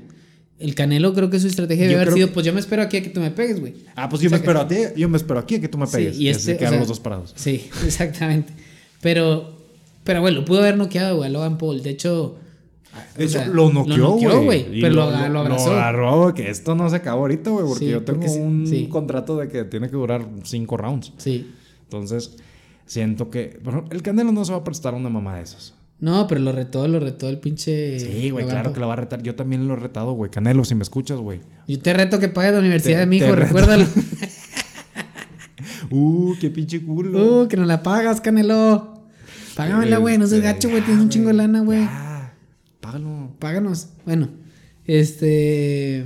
[SPEAKER 2] El Canelo creo que su estrategia debe haber sido,
[SPEAKER 1] que-
[SPEAKER 2] pues yo me espero aquí a que tú me pegues, güey.
[SPEAKER 1] Ah, pues yo
[SPEAKER 2] O sea
[SPEAKER 1] me
[SPEAKER 2] que-
[SPEAKER 1] espero a ti, yo me espero aquí a que tú me pegues.
[SPEAKER 2] Sí, y
[SPEAKER 1] así
[SPEAKER 2] este, o sea,
[SPEAKER 1] los dos parados.
[SPEAKER 2] Sí, exactamente. Pero, pero bueno, lo pudo haber noqueado, güey, a Logan Paul. De hecho,
[SPEAKER 1] De
[SPEAKER 2] o
[SPEAKER 1] hecho,
[SPEAKER 2] sea,
[SPEAKER 1] lo noqueó, güey.
[SPEAKER 2] Pero lo, lo abrazó.
[SPEAKER 1] Lo agarró, que esto no se acabó ahorita, güey, porque
[SPEAKER 2] Sí,
[SPEAKER 1] yo tengo
[SPEAKER 2] porque
[SPEAKER 1] un
[SPEAKER 2] sí.
[SPEAKER 1] contrato de que tiene que durar cinco rounds.
[SPEAKER 2] sí.
[SPEAKER 1] Entonces, siento que. bueno, el Canelo no se va a prestar a una mamá de esas.
[SPEAKER 2] No, pero lo retó, lo retó el pinche.
[SPEAKER 1] Sí, güey, claro que lo va a retar. Yo también lo he retado, güey. Canelo, si me escuchas, güey.
[SPEAKER 2] Yo te reto que pagues la universidad
[SPEAKER 1] Te-
[SPEAKER 2] de mi hijo, recuérdalo.
[SPEAKER 1] Uh, qué pinche culo.
[SPEAKER 2] Uh, que no la pagas, Canelo. Págamela, güey, no seas gacho, güey, tienes un chingo de lana, güey.
[SPEAKER 1] Págalo.
[SPEAKER 2] Páganos. Bueno, este.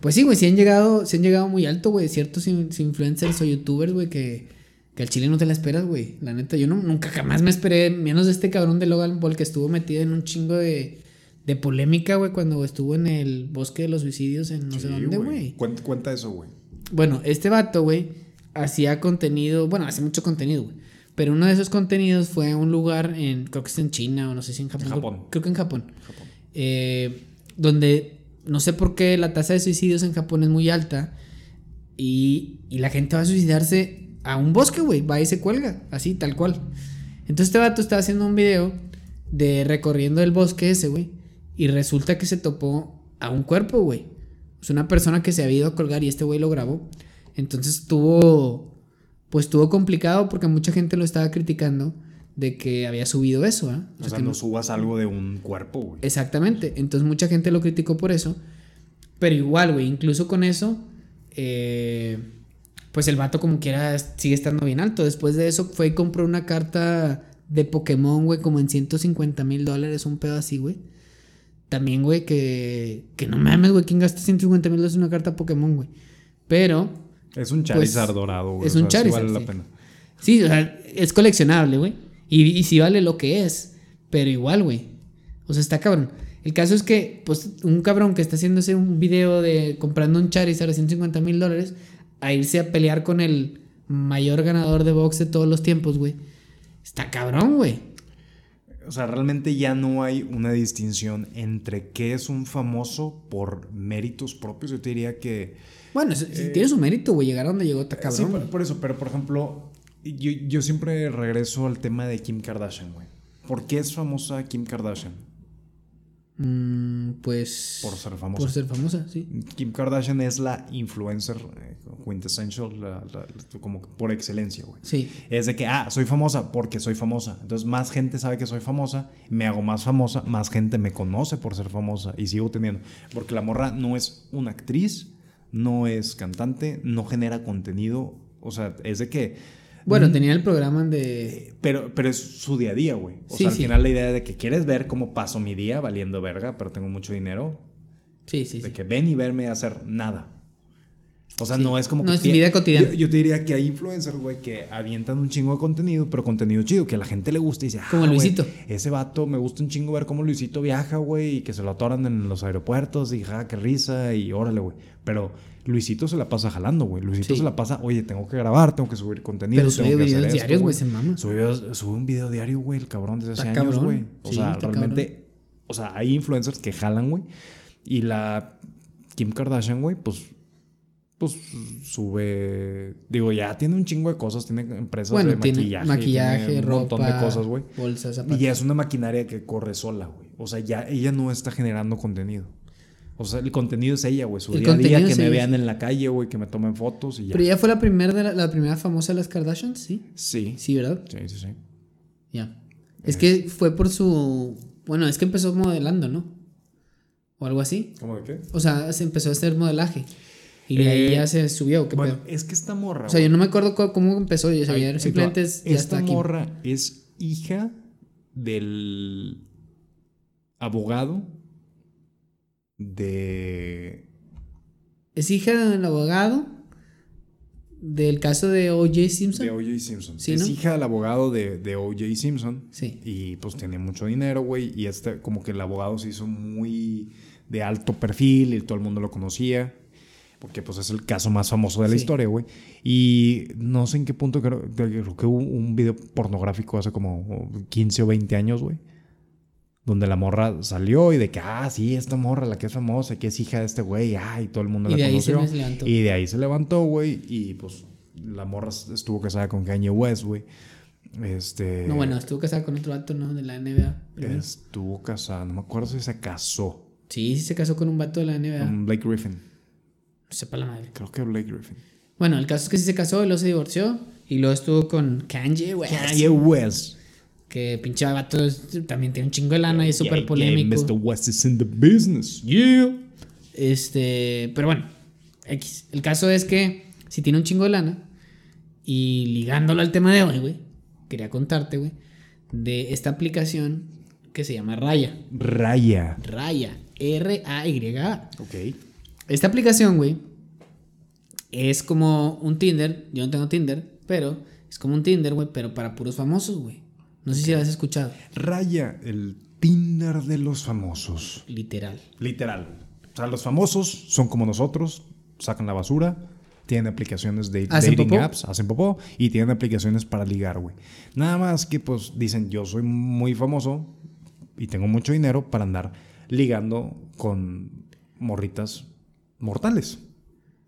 [SPEAKER 2] Pues sí, güey, sí han llegado, sí han llegado muy alto, güey. Ciertos in- influencers o youtubers, güey, que, que al chile no te la esperas, güey. La neta, yo no, nunca jamás me esperé, menos de este cabrón de Logan Paul que estuvo metido en un chingo de, de polémica, güey, cuando estuvo en el bosque de los suicidios en no sé dónde, güey.
[SPEAKER 1] Cuenta, cuenta eso, güey.
[SPEAKER 2] Bueno, este vato, güey, hacía contenido, bueno, hace mucho contenido, güey. Pero uno de esos contenidos fue a un lugar en, creo que es en China o no sé si en Japón.
[SPEAKER 1] En Japón.
[SPEAKER 2] Creo que en Japón.
[SPEAKER 1] Japón.
[SPEAKER 2] Eh, donde no sé por qué la tasa de suicidios en Japón es muy alta. Y, y la gente va a suicidarse a un bosque, güey. Va y se cuelga, así, tal cual. Entonces este vato estaba haciendo un video de recorriendo el bosque ese, güey. Y resulta que se topó a un cuerpo, güey. Es una persona que se había ido a colgar y este güey lo grabó. Entonces tuvo, pues tuvo complicado porque mucha gente lo estaba criticando de que había subido eso, ¿ah?
[SPEAKER 1] O sea,
[SPEAKER 2] que
[SPEAKER 1] no subas algo de un cuerpo, güey.
[SPEAKER 2] Exactamente. Entonces mucha gente lo criticó por eso. Pero igual, güey, incluso con eso, eh, pues el vato como quiera sigue estando bien alto. Después de eso fue y compró una carta de Pokémon, güey, como en 150 mil dólares, un pedo así, güey. También, güey, que, que no mames, güey, ¿quién gasta 150 mil dólares en una carta Pokémon, güey? Pero,
[SPEAKER 1] Es un Charizard dorado, güey.
[SPEAKER 2] Pues, es
[SPEAKER 1] o sea,
[SPEAKER 2] un
[SPEAKER 1] sí
[SPEAKER 2] Charizard,
[SPEAKER 1] vale
[SPEAKER 2] sí.
[SPEAKER 1] la pena.
[SPEAKER 2] sí, o sea, es coleccionable, güey. Y, y sí vale lo que es, pero igual, güey. O sea, está cabrón. El caso es que, pues, un cabrón que está haciéndose un video de comprando un Charizard a 150 mil dólares, a irse a pelear con el mayor ganador de box de todos los tiempos, güey. Está cabrón, güey.
[SPEAKER 1] O sea, realmente ya no hay una distinción entre qué es un famoso por méritos propios. Yo te diría que.
[SPEAKER 2] Bueno, si tiene su mérito, güey, llegar a donde llegó, está
[SPEAKER 1] Sí,
[SPEAKER 2] cabrón.
[SPEAKER 1] por,
[SPEAKER 2] güey.
[SPEAKER 1] por eso, pero por ejemplo, yo, yo siempre regreso al tema de Kim Kardashian, güey. ¿Por qué es famosa Kim Kardashian?
[SPEAKER 2] Mm, pues.
[SPEAKER 1] Por ser famosa.
[SPEAKER 2] Por ser famosa, sí.
[SPEAKER 1] Kim Kardashian es la influencer eh, quintessential, la- la- la- como por excelencia, güey.
[SPEAKER 2] Sí.
[SPEAKER 1] Es de que, ah, soy famosa porque soy famosa. Entonces, más gente sabe que soy famosa, me hago más famosa, más gente me conoce por ser famosa y sigo teniendo. Porque la morra no es una actriz, no es cantante, no genera contenido. O sea, es de que.
[SPEAKER 2] Bueno, tenía el programa de.
[SPEAKER 1] Pero, pero es su día a día, güey. O
[SPEAKER 2] Sí,
[SPEAKER 1] sea, al
[SPEAKER 2] sí.
[SPEAKER 1] final la idea de que quieres ver cómo paso mi día valiendo verga, pero tengo mucho dinero.
[SPEAKER 2] Sí, sí,
[SPEAKER 1] De
[SPEAKER 2] sí.
[SPEAKER 1] que ven y verme hacer nada. O sea,
[SPEAKER 2] Sí.
[SPEAKER 1] no es como
[SPEAKER 2] No
[SPEAKER 1] que.
[SPEAKER 2] es
[SPEAKER 1] tie-
[SPEAKER 2] vida cotidiana.
[SPEAKER 1] Yo, yo te diría que hay influencers, güey, que avientan un chingo de contenido, pero contenido chido, que a la gente le gusta y dice, ah,
[SPEAKER 2] Como
[SPEAKER 1] güey,
[SPEAKER 2] Luisito.
[SPEAKER 1] ese vato me gusta un chingo ver cómo Luisito viaja, güey, y que se lo atoran en los aeropuertos y ja, qué risa y órale, güey. Pero Luisito se la pasa jalando, güey. Luisito
[SPEAKER 2] Sí.
[SPEAKER 1] se la pasa, oye, tengo que grabar, tengo que subir contenido.
[SPEAKER 2] Pero sube videos diarios, güey, se mama.
[SPEAKER 1] Sube, sube un video diario, güey, el cabrón desde hace
[SPEAKER 2] Está
[SPEAKER 1] años, güey. O
[SPEAKER 2] Sí,
[SPEAKER 1] sea, realmente, o sea, hay influencers que jalan, güey. Y la Kim Kardashian, güey, pues, pues sube, digo, ya tiene un chingo de cosas, tiene empresas
[SPEAKER 2] Bueno,
[SPEAKER 1] de maquillaje,
[SPEAKER 2] maquillaje,
[SPEAKER 1] tiene un
[SPEAKER 2] ropa,
[SPEAKER 1] montón de cosas, güey.
[SPEAKER 2] bolsas,
[SPEAKER 1] Y
[SPEAKER 2] zapatos.
[SPEAKER 1] ya es una maquinaria que corre sola, güey. O sea, ya ella no está generando contenido. O sea, el contenido es ella, güey. Su
[SPEAKER 2] El
[SPEAKER 1] día a día, que me vean en la calle, güey, que me tomen fotos y ya.
[SPEAKER 2] Pero ella fue la primera de la, la primera famosa de las Kardashians, sí.
[SPEAKER 1] Sí.
[SPEAKER 2] Sí, ¿verdad?
[SPEAKER 1] Sí, sí, sí.
[SPEAKER 2] Ya. Es que fue por su. Bueno, es que empezó modelando, ¿no? O algo así.
[SPEAKER 1] ¿Cómo de qué?
[SPEAKER 2] O sea, se empezó a hacer modelaje. Y de ahí
[SPEAKER 1] Eh,
[SPEAKER 2] ya se subió, ¿qué
[SPEAKER 1] Bueno,
[SPEAKER 2] pedo?
[SPEAKER 1] es que esta morra.
[SPEAKER 2] O sea, yo no me acuerdo cómo empezó. Yo sabía, simplemente es, ya
[SPEAKER 1] Esta
[SPEAKER 2] está aquí.
[SPEAKER 1] morra es hija del abogado de.
[SPEAKER 2] Es hija del abogado del caso de O.J. Simpson.
[SPEAKER 1] De O.J. Simpson.
[SPEAKER 2] Sí,
[SPEAKER 1] es
[SPEAKER 2] ¿no?
[SPEAKER 1] hija del abogado de, de O.J. Simpson.
[SPEAKER 2] Sí.
[SPEAKER 1] Y pues tiene mucho dinero, güey. Y este, como que el abogado se hizo muy de alto perfil y todo el mundo lo conocía. Porque pues es el caso más famoso de la
[SPEAKER 2] Sí.
[SPEAKER 1] historia, güey. Y no sé en qué punto, creo, creo que hubo un video pornográfico hace como 15 o 20 años, güey. Donde la morra salió y de que, ah, sí, esta morra, la que es famosa, que es hija de este güey, ah, y todo el mundo
[SPEAKER 2] Y
[SPEAKER 1] la
[SPEAKER 2] de ahí se
[SPEAKER 1] conoció.
[SPEAKER 2] levantó.
[SPEAKER 1] Y de ahí se levantó, güey. Y pues la morra estuvo casada con Kanye West, güey. Este.
[SPEAKER 2] No, bueno, estuvo casada con otro vato, ¿no? De la NBA. primero.
[SPEAKER 1] Estuvo casada, no me acuerdo si se casó
[SPEAKER 2] Sí, sí se casó con un vato de la NBA.
[SPEAKER 1] con Blake Griffin.
[SPEAKER 2] Sepa la madre.
[SPEAKER 1] Creo que Blake Griffin.
[SPEAKER 2] Bueno, el caso es que sí se casó y luego se divorció. Y luego estuvo con Kanye West.
[SPEAKER 1] Kanye West.
[SPEAKER 2] Que pinche vato es- también tiene un chingo de lana y es súper
[SPEAKER 1] Yeah,
[SPEAKER 2] polémico.
[SPEAKER 1] yeah, Mr. West is in the business. Yeah.
[SPEAKER 2] Este, pero bueno, X. El caso es que si tiene un chingo de lana y ligándolo al tema de hoy, güey, quería contarte, güey, de esta aplicación que se llama Raya.
[SPEAKER 1] Raya.
[SPEAKER 2] Raya. R-A-Y-A.
[SPEAKER 1] Ok.
[SPEAKER 2] Esta aplicación, güey, es como un Tinder. Yo no tengo Tinder, pero es como un Tinder, güey, pero para puros famosos, güey. No sé si has escuchado.
[SPEAKER 1] Raya, el Tinder de los famosos.
[SPEAKER 2] Literal.
[SPEAKER 1] Literal. O sea, los famosos son como nosotros, sacan la basura, tienen aplicaciones de
[SPEAKER 2] ¿Hacen
[SPEAKER 1] dating
[SPEAKER 2] popó?
[SPEAKER 1] apps, hacen popó y tienen aplicaciones para ligar, güey. Nada más que pues dicen, yo soy muy famoso y tengo mucho dinero para andar ligando con morritas mortales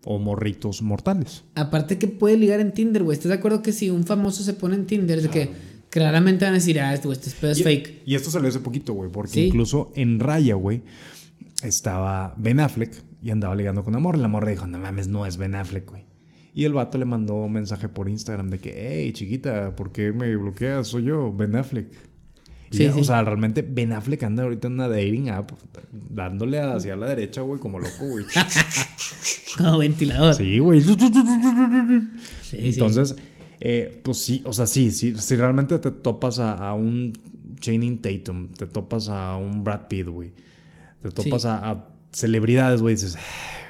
[SPEAKER 1] o morritos mortales.
[SPEAKER 2] Aparte que puede ligar en Tinder, güey. ¿Estás de acuerdo que si un famoso se pone en Tinder, de que claramente van a decir, ah, este, güey, este pedo es
[SPEAKER 1] Y-
[SPEAKER 2] fake?
[SPEAKER 1] Y esto salió hace poquito, güey, porque
[SPEAKER 2] Sí.
[SPEAKER 1] incluso en Raya, güey, estaba Ben Affleck y andaba ligando con. Y la morra dijo, no mames, no es Ben Affleck, güey. Y el vato le mandó un mensaje por Instagram de que, hey, chiquita, ¿por qué me bloqueas? Soy yo, Ben Affleck.
[SPEAKER 2] Sí,
[SPEAKER 1] ya,
[SPEAKER 2] sí.
[SPEAKER 1] O sea, realmente Ben Affleck anda ahorita en una dating app, dándole hacia la derecha, güey, como loco, güey.
[SPEAKER 2] Como ventilador.
[SPEAKER 1] sí, güey.
[SPEAKER 2] Sí, sí.
[SPEAKER 1] Entonces, eh, pues sí, o sea, sí, sí, si realmente te topas a, a un Channing Tatum, te topas a un Brad Pitt, güey, te topas a, a celebridades, güey, dices, "Ah,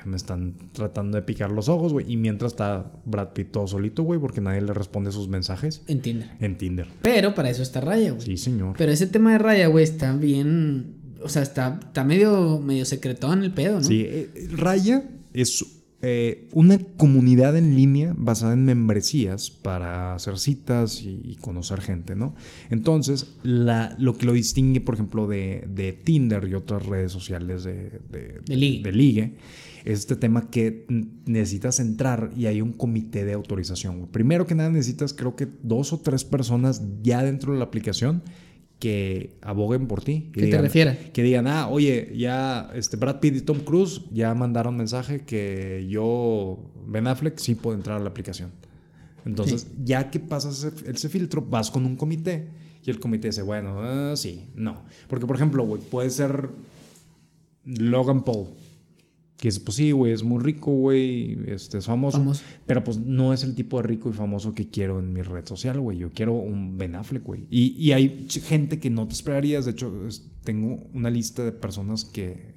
[SPEAKER 1] me están tratando de picar los ojos, güey, y mientras está Brad Pitt todo solito, güey, porque nadie le responde sus mensajes
[SPEAKER 2] En Tinder.
[SPEAKER 1] en Tinder.
[SPEAKER 2] Pero para eso está Raya, güey.
[SPEAKER 1] Sí, señor.
[SPEAKER 2] Pero ese tema de Raya, güey, está bien. o sea, está, está medio, medio secretón el pedo, ¿no?
[SPEAKER 1] Sí, eh, Raya es eh, una comunidad en línea basada en membresías para hacer citas y, y conocer gente, ¿no? Entonces, la, lo que lo distingue, por ejemplo, de, de Tinder y otras redes sociales de, de,
[SPEAKER 2] De ligue.
[SPEAKER 1] es este tema que necesitas entrar y hay un comité de autorización. Primero que nada necesitas creo que dos o tres personas ya dentro de la aplicación que aboguen por ti.
[SPEAKER 2] Que te refieran.
[SPEAKER 1] Que digan, ah, oye, ya este Brad Pitt y Tom Cruise ya mandaron mensaje que yo, Ben Affleck, sí puedo entrar a la aplicación. Entonces, ya que pasas ese, ese filtro, vas con un comité y el comité dice, bueno, ah, sí, no. Porque, por ejemplo, puede ser Logan Paul. Que es, pues sí, güey, es muy rico, güey, este, es famoso,
[SPEAKER 2] Famoso.
[SPEAKER 1] Pero pues no es el tipo de rico y famoso que quiero en mi red social, güey. Yo quiero un Ben Affleck, güey. Y, y hay gente que no te esperarías. De hecho, es- tengo una lista de personas que,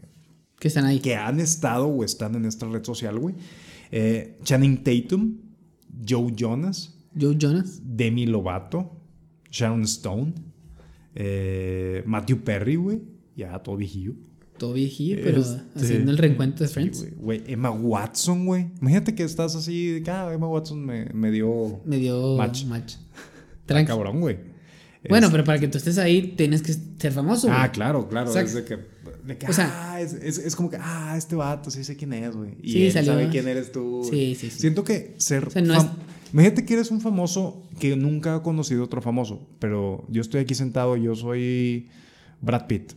[SPEAKER 2] Que están ahí.
[SPEAKER 1] que han estado o están en esta red social, güey. Eh, Channing Tatum, Joe Jonas,
[SPEAKER 2] Joe Jonas.
[SPEAKER 1] Demi Lovato, Sharon Stone, eh, Matthew Perry, güey. Ya todo viejillo.
[SPEAKER 2] Todo viejillo, pero
[SPEAKER 1] Este,
[SPEAKER 2] haciendo el reencuentro de
[SPEAKER 1] sí,
[SPEAKER 2] Friends.
[SPEAKER 1] güey, güey. Emma Watson, güey. Imagínate que estás así, de que, ah, Emma Watson me, me dio
[SPEAKER 2] Me dio
[SPEAKER 1] Match.
[SPEAKER 2] match.
[SPEAKER 1] Ah, cabrón, güey.
[SPEAKER 2] Bueno,
[SPEAKER 1] Es-
[SPEAKER 2] pero para que tú estés ahí tienes que ser famoso.
[SPEAKER 1] Ah,
[SPEAKER 2] güey.
[SPEAKER 1] claro, claro. Es de que, de que,
[SPEAKER 2] O sea-
[SPEAKER 1] ah, es, es- es como que, ah, este vato sí sé quién es, güey. Y
[SPEAKER 2] Sí,
[SPEAKER 1] él
[SPEAKER 2] salió.
[SPEAKER 1] sabe quién eres tú.
[SPEAKER 2] Sí, sí, sí.
[SPEAKER 1] Siento que ser.
[SPEAKER 2] O sea, no
[SPEAKER 1] fam-
[SPEAKER 2] es-
[SPEAKER 1] Imagínate que eres un famoso que nunca ha conocido otro famoso, pero yo estoy aquí sentado, yo soy Brad Pitt,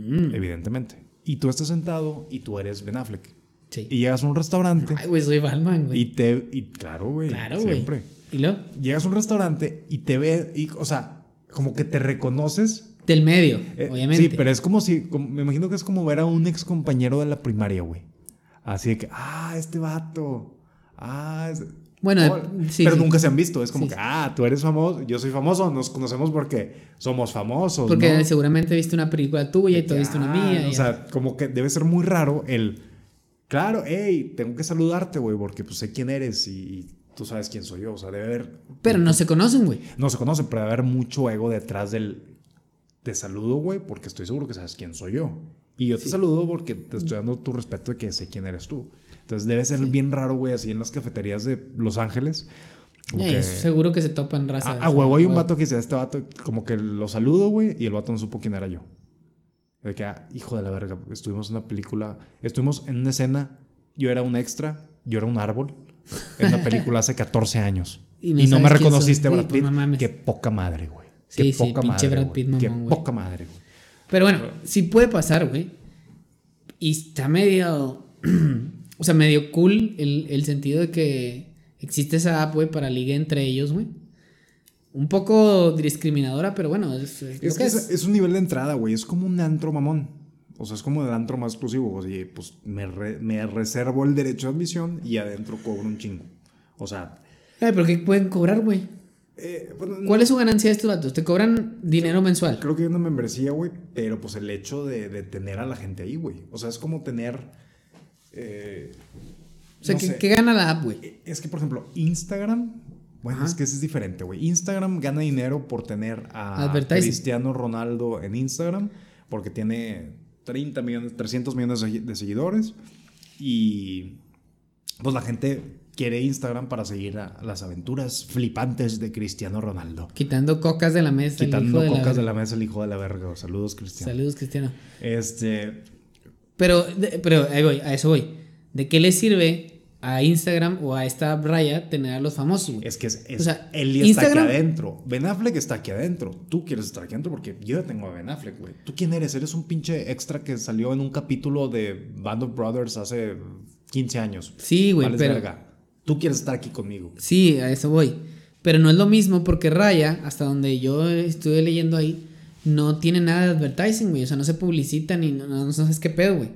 [SPEAKER 2] Mm,
[SPEAKER 1] evidentemente. Y tú estás sentado y tú eres Ben Affleck.
[SPEAKER 2] sí.
[SPEAKER 1] Y llegas a un restaurante
[SPEAKER 2] Ay, güey, soy Batman, güey.
[SPEAKER 1] y te. Y claro, güey.
[SPEAKER 2] Claro, güey.
[SPEAKER 1] Siempre.
[SPEAKER 2] Y luego,
[SPEAKER 1] Llegas a un restaurante y te ve, y, o sea, como que te reconoces
[SPEAKER 2] del medio,
[SPEAKER 1] Eh,
[SPEAKER 2] obviamente.
[SPEAKER 1] Sí, pero es como si, como- me imagino que es como ver a un ex compañero de la primaria, güey. Así de que, ah, este vato. Ah,
[SPEAKER 2] Bueno,
[SPEAKER 1] Oh,
[SPEAKER 2] sí,
[SPEAKER 1] pero
[SPEAKER 2] sí.
[SPEAKER 1] nunca se han visto. Es como
[SPEAKER 2] Sí,
[SPEAKER 1] que, ah, tú eres famoso, yo soy famoso, nos conocemos porque somos famosos.
[SPEAKER 2] Porque
[SPEAKER 1] ¿no?
[SPEAKER 2] seguramente viste una película tuya y tú viste una mía.
[SPEAKER 1] O sea, como que debe ser muy raro el. Claro, hey, tengo que saludarte, güey, porque pues sé quién eres y, y tú sabes quién soy yo. O sea, debe haber.
[SPEAKER 2] Pero no se conocen, güey.
[SPEAKER 1] No se conocen, pero debe haber mucho ego detrás del. Te saludo, güey, porque estoy seguro que sabes quién soy yo. Y yo te saludo porque te estoy dando tu respeto de que sé quién eres tú. Entonces debe ser bien raro, güey, así en las cafeterías de Los Ángeles. que-
[SPEAKER 2] es seguro que se topan raza.
[SPEAKER 1] a, a huevo hay un vato que dice, este vato, como que lo saludo, güey, y el vato no supo quién era yo. De que, ah, hijo de la verga, estuvimos en una película, estuvimos en una escena, yo era un extra, yo era un árbol, en una película hace 14 años.
[SPEAKER 2] Y
[SPEAKER 1] Y
[SPEAKER 2] no
[SPEAKER 1] me reconociste.
[SPEAKER 2] Sí,
[SPEAKER 1] Brad
[SPEAKER 2] pues,
[SPEAKER 1] Pitt.
[SPEAKER 2] no.
[SPEAKER 1] Qué poca madre, güey.
[SPEAKER 2] Sí,
[SPEAKER 1] Qué
[SPEAKER 2] sí,
[SPEAKER 1] poca madre,
[SPEAKER 2] Brad Pitt,
[SPEAKER 1] güey. Qué poca madre, güey.
[SPEAKER 2] Pero bueno, sí puede pasar, güey. Y está medio. o sea, medio cool el, el sentido de que existe esa app, güey, para ligue entre ellos, güey. Un poco discriminadora, pero bueno, es, es que es.
[SPEAKER 1] un nivel de entrada, güey. Es como un antro mamón. O sea, es como el antro más exclusivo. O sea, pues me, re- me reservo el derecho de admisión y adentro cobro un chingo. O sea,
[SPEAKER 2] Ay, pero ¿qué pueden cobrar, güey?
[SPEAKER 1] eh,
[SPEAKER 2] ¿Cuál es su ganancia de estos datos? ¿Te cobran dinero mensual?
[SPEAKER 1] Creo que hay una membresía, güey, pero pues el hecho de, de tener a la gente ahí, güey. O sea, es como tener... eh,
[SPEAKER 2] O sea,
[SPEAKER 1] no
[SPEAKER 2] ¿qué,
[SPEAKER 1] sé.
[SPEAKER 2] qué gana la app, güey?
[SPEAKER 1] Es que, por ejemplo, Instagram... Bueno,
[SPEAKER 2] Ajá.
[SPEAKER 1] es que eso es diferente, güey. Instagram gana dinero por tener a. Cristiano Ronaldo en Instagram, porque tiene 30 millones, 300 millones de seguidores. Y pues la gente quiere Instagram para seguir a las aventuras flipantes de Cristiano Ronaldo.
[SPEAKER 2] Quitando cocas de la mesa. el
[SPEAKER 1] Quitando
[SPEAKER 2] hijo de
[SPEAKER 1] cocas de
[SPEAKER 2] la
[SPEAKER 1] mesa el hijo de la verga. Saludos, Cristiano.
[SPEAKER 2] Saludos, Cristiano.
[SPEAKER 1] Este,
[SPEAKER 2] Pero, pero ahí voy, a eso voy. ¿De qué le sirve a Instagram o a esta Raya tener a los famosos, güey?
[SPEAKER 1] es que es, es-
[SPEAKER 2] O sea,
[SPEAKER 1] él está
[SPEAKER 2] Instagram-
[SPEAKER 1] aquí adentro. Ben Affleck está aquí adentro. Tú quieres estar aquí adentro porque yo tengo a Ben Affleck, güey. ¿Tú quién eres? Eres un pinche extra que salió en un capítulo de Band of Brothers hace 15 años.
[SPEAKER 2] Sí, güey, pero...
[SPEAKER 1] verga. Tú quieres estar aquí conmigo.
[SPEAKER 2] Sí, a eso voy. Pero no es lo mismo porque Raya, hasta donde yo estuve leyendo ahí, no tiene nada de advertising, güey. O sea, no se publicita ni no, no, no sabes qué pedo, güey.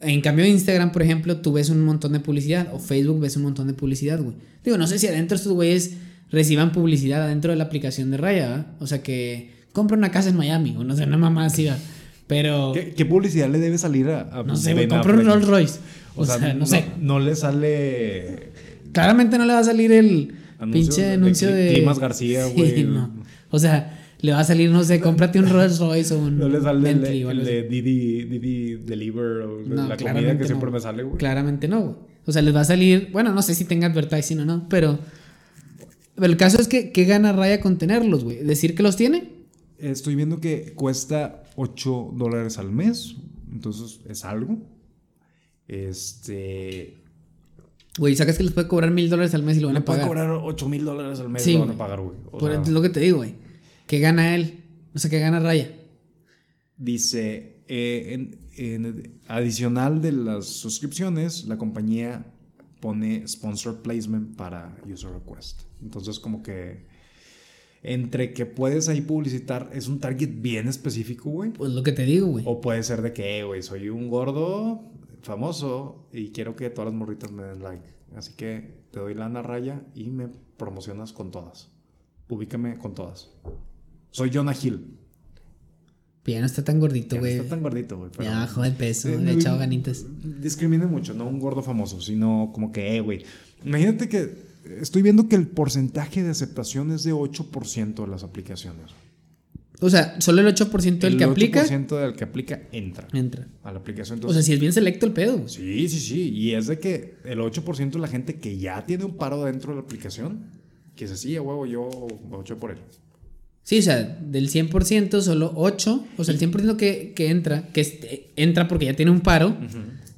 [SPEAKER 2] En cambio, Instagram, por ejemplo, tú ves un montón de publicidad. O Facebook ves un montón de publicidad, güey. Digo, no sé si adentro estos güeyes reciban publicidad adentro de la aplicación de Raya, ¿va? O sea, que compra una casa en Miami, o no sé, una mamá así, ¿va? Pero,
[SPEAKER 1] ¿Qué, qué publicidad le debe salir a, a
[SPEAKER 2] no sé, güey, compra un? Rolls Royce. O, sea, no, sé.
[SPEAKER 1] No le sale
[SPEAKER 2] Claramente no le va a salir el
[SPEAKER 1] Anuncio
[SPEAKER 2] pinche anuncio de.
[SPEAKER 1] Climas García,
[SPEAKER 2] Sí,
[SPEAKER 1] güey.
[SPEAKER 2] no. O sea, le va a salir, no sé, cómprate un Rolls Royce o un
[SPEAKER 1] No le sale el,
[SPEAKER 2] Bentley
[SPEAKER 1] de. Didi, Didi Deliver o
[SPEAKER 2] No,
[SPEAKER 1] la comida que siempre me sale, güey.
[SPEAKER 2] Claramente no, güey. O sea, les va a salir, bueno, no sé si tenga advertising o no, pero, pero el caso es que, ¿qué gana Raya con tenerlos, güey? ¿Decir que los tiene?
[SPEAKER 1] Estoy viendo que cuesta 8 dólares al mes. Entonces es algo. Este.
[SPEAKER 2] Güey, sacas que les puede cobrar mil dólares al mes y lo van a
[SPEAKER 1] puede
[SPEAKER 2] pagar.
[SPEAKER 1] cobrar 8 mil dólares al mes.
[SPEAKER 2] Sí,
[SPEAKER 1] lo van a pagar, güey. O
[SPEAKER 2] Por
[SPEAKER 1] sea,
[SPEAKER 2] es lo que te digo, güey. ¿Qué gana él? O sea, ¿qué gana Raya?
[SPEAKER 1] Dice, eh, en, en adicional de las suscripciones, la compañía pone sponsor placement para user request. Entonces como que entre que puedes ahí publicitar, es un target bien específico, güey.
[SPEAKER 2] Pues lo que te digo, güey.
[SPEAKER 1] O puede ser de que, "Eh, güey, soy un gordo famoso y quiero que todas las morritas me den like. Así que te doy lana raya y me promocionas con todas. Ubícame con todas. Soy Jonah Hill.
[SPEAKER 2] Ya no está tan gordito,
[SPEAKER 1] no
[SPEAKER 2] güey.
[SPEAKER 1] está tan gordito, güey.
[SPEAKER 2] Ya bajó de peso,
[SPEAKER 1] Eh,
[SPEAKER 2] le he echado ganitas.
[SPEAKER 1] Discrimina mucho, no un gordo famoso, sino como que, eh, güey. Imagínate que estoy viendo que el porcentaje de aceptación es de 8% de las aplicaciones.
[SPEAKER 2] O sea, solo el 8% del
[SPEAKER 1] el
[SPEAKER 2] que aplica
[SPEAKER 1] 8% del que aplica entra
[SPEAKER 2] entra.
[SPEAKER 1] a la aplicación.
[SPEAKER 2] O sea, si es bien selecto el pedo.
[SPEAKER 1] sí, sí, sí. Y es de que el 8% de la gente que ya tiene un paro dentro de la aplicación, que dice, sí, a huevo, yo voy por él.
[SPEAKER 2] Sí, o sea, del 100%, solo 8, o sea, el 100% que, que entra, que eh, entra porque ya tiene un paro,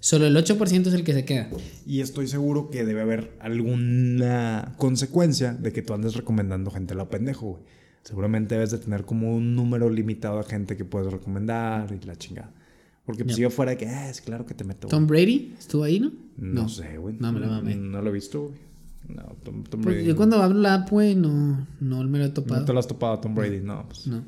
[SPEAKER 2] solo el 8% es el que se queda.
[SPEAKER 1] Y estoy seguro que debe haber alguna consecuencia de que tú andes recomendando gente a la pendejo, güey. Seguramente debes de tener como un número limitado de gente que puedes recomendar y la chingada. Porque pues si yo fuera de que, ah, es claro que te meto. güey".
[SPEAKER 2] Tom Brady estuvo ahí, ¿no?
[SPEAKER 1] No, sé, güey.
[SPEAKER 2] No me lo mamé.
[SPEAKER 1] No lo he visto, güey. No, Tom, Tom
[SPEAKER 2] Pues
[SPEAKER 1] Brady.
[SPEAKER 2] yo cuando abro la app, güey, no, no me lo he topado.
[SPEAKER 1] No te lo has topado, Tom Brady. No, pues.
[SPEAKER 2] No.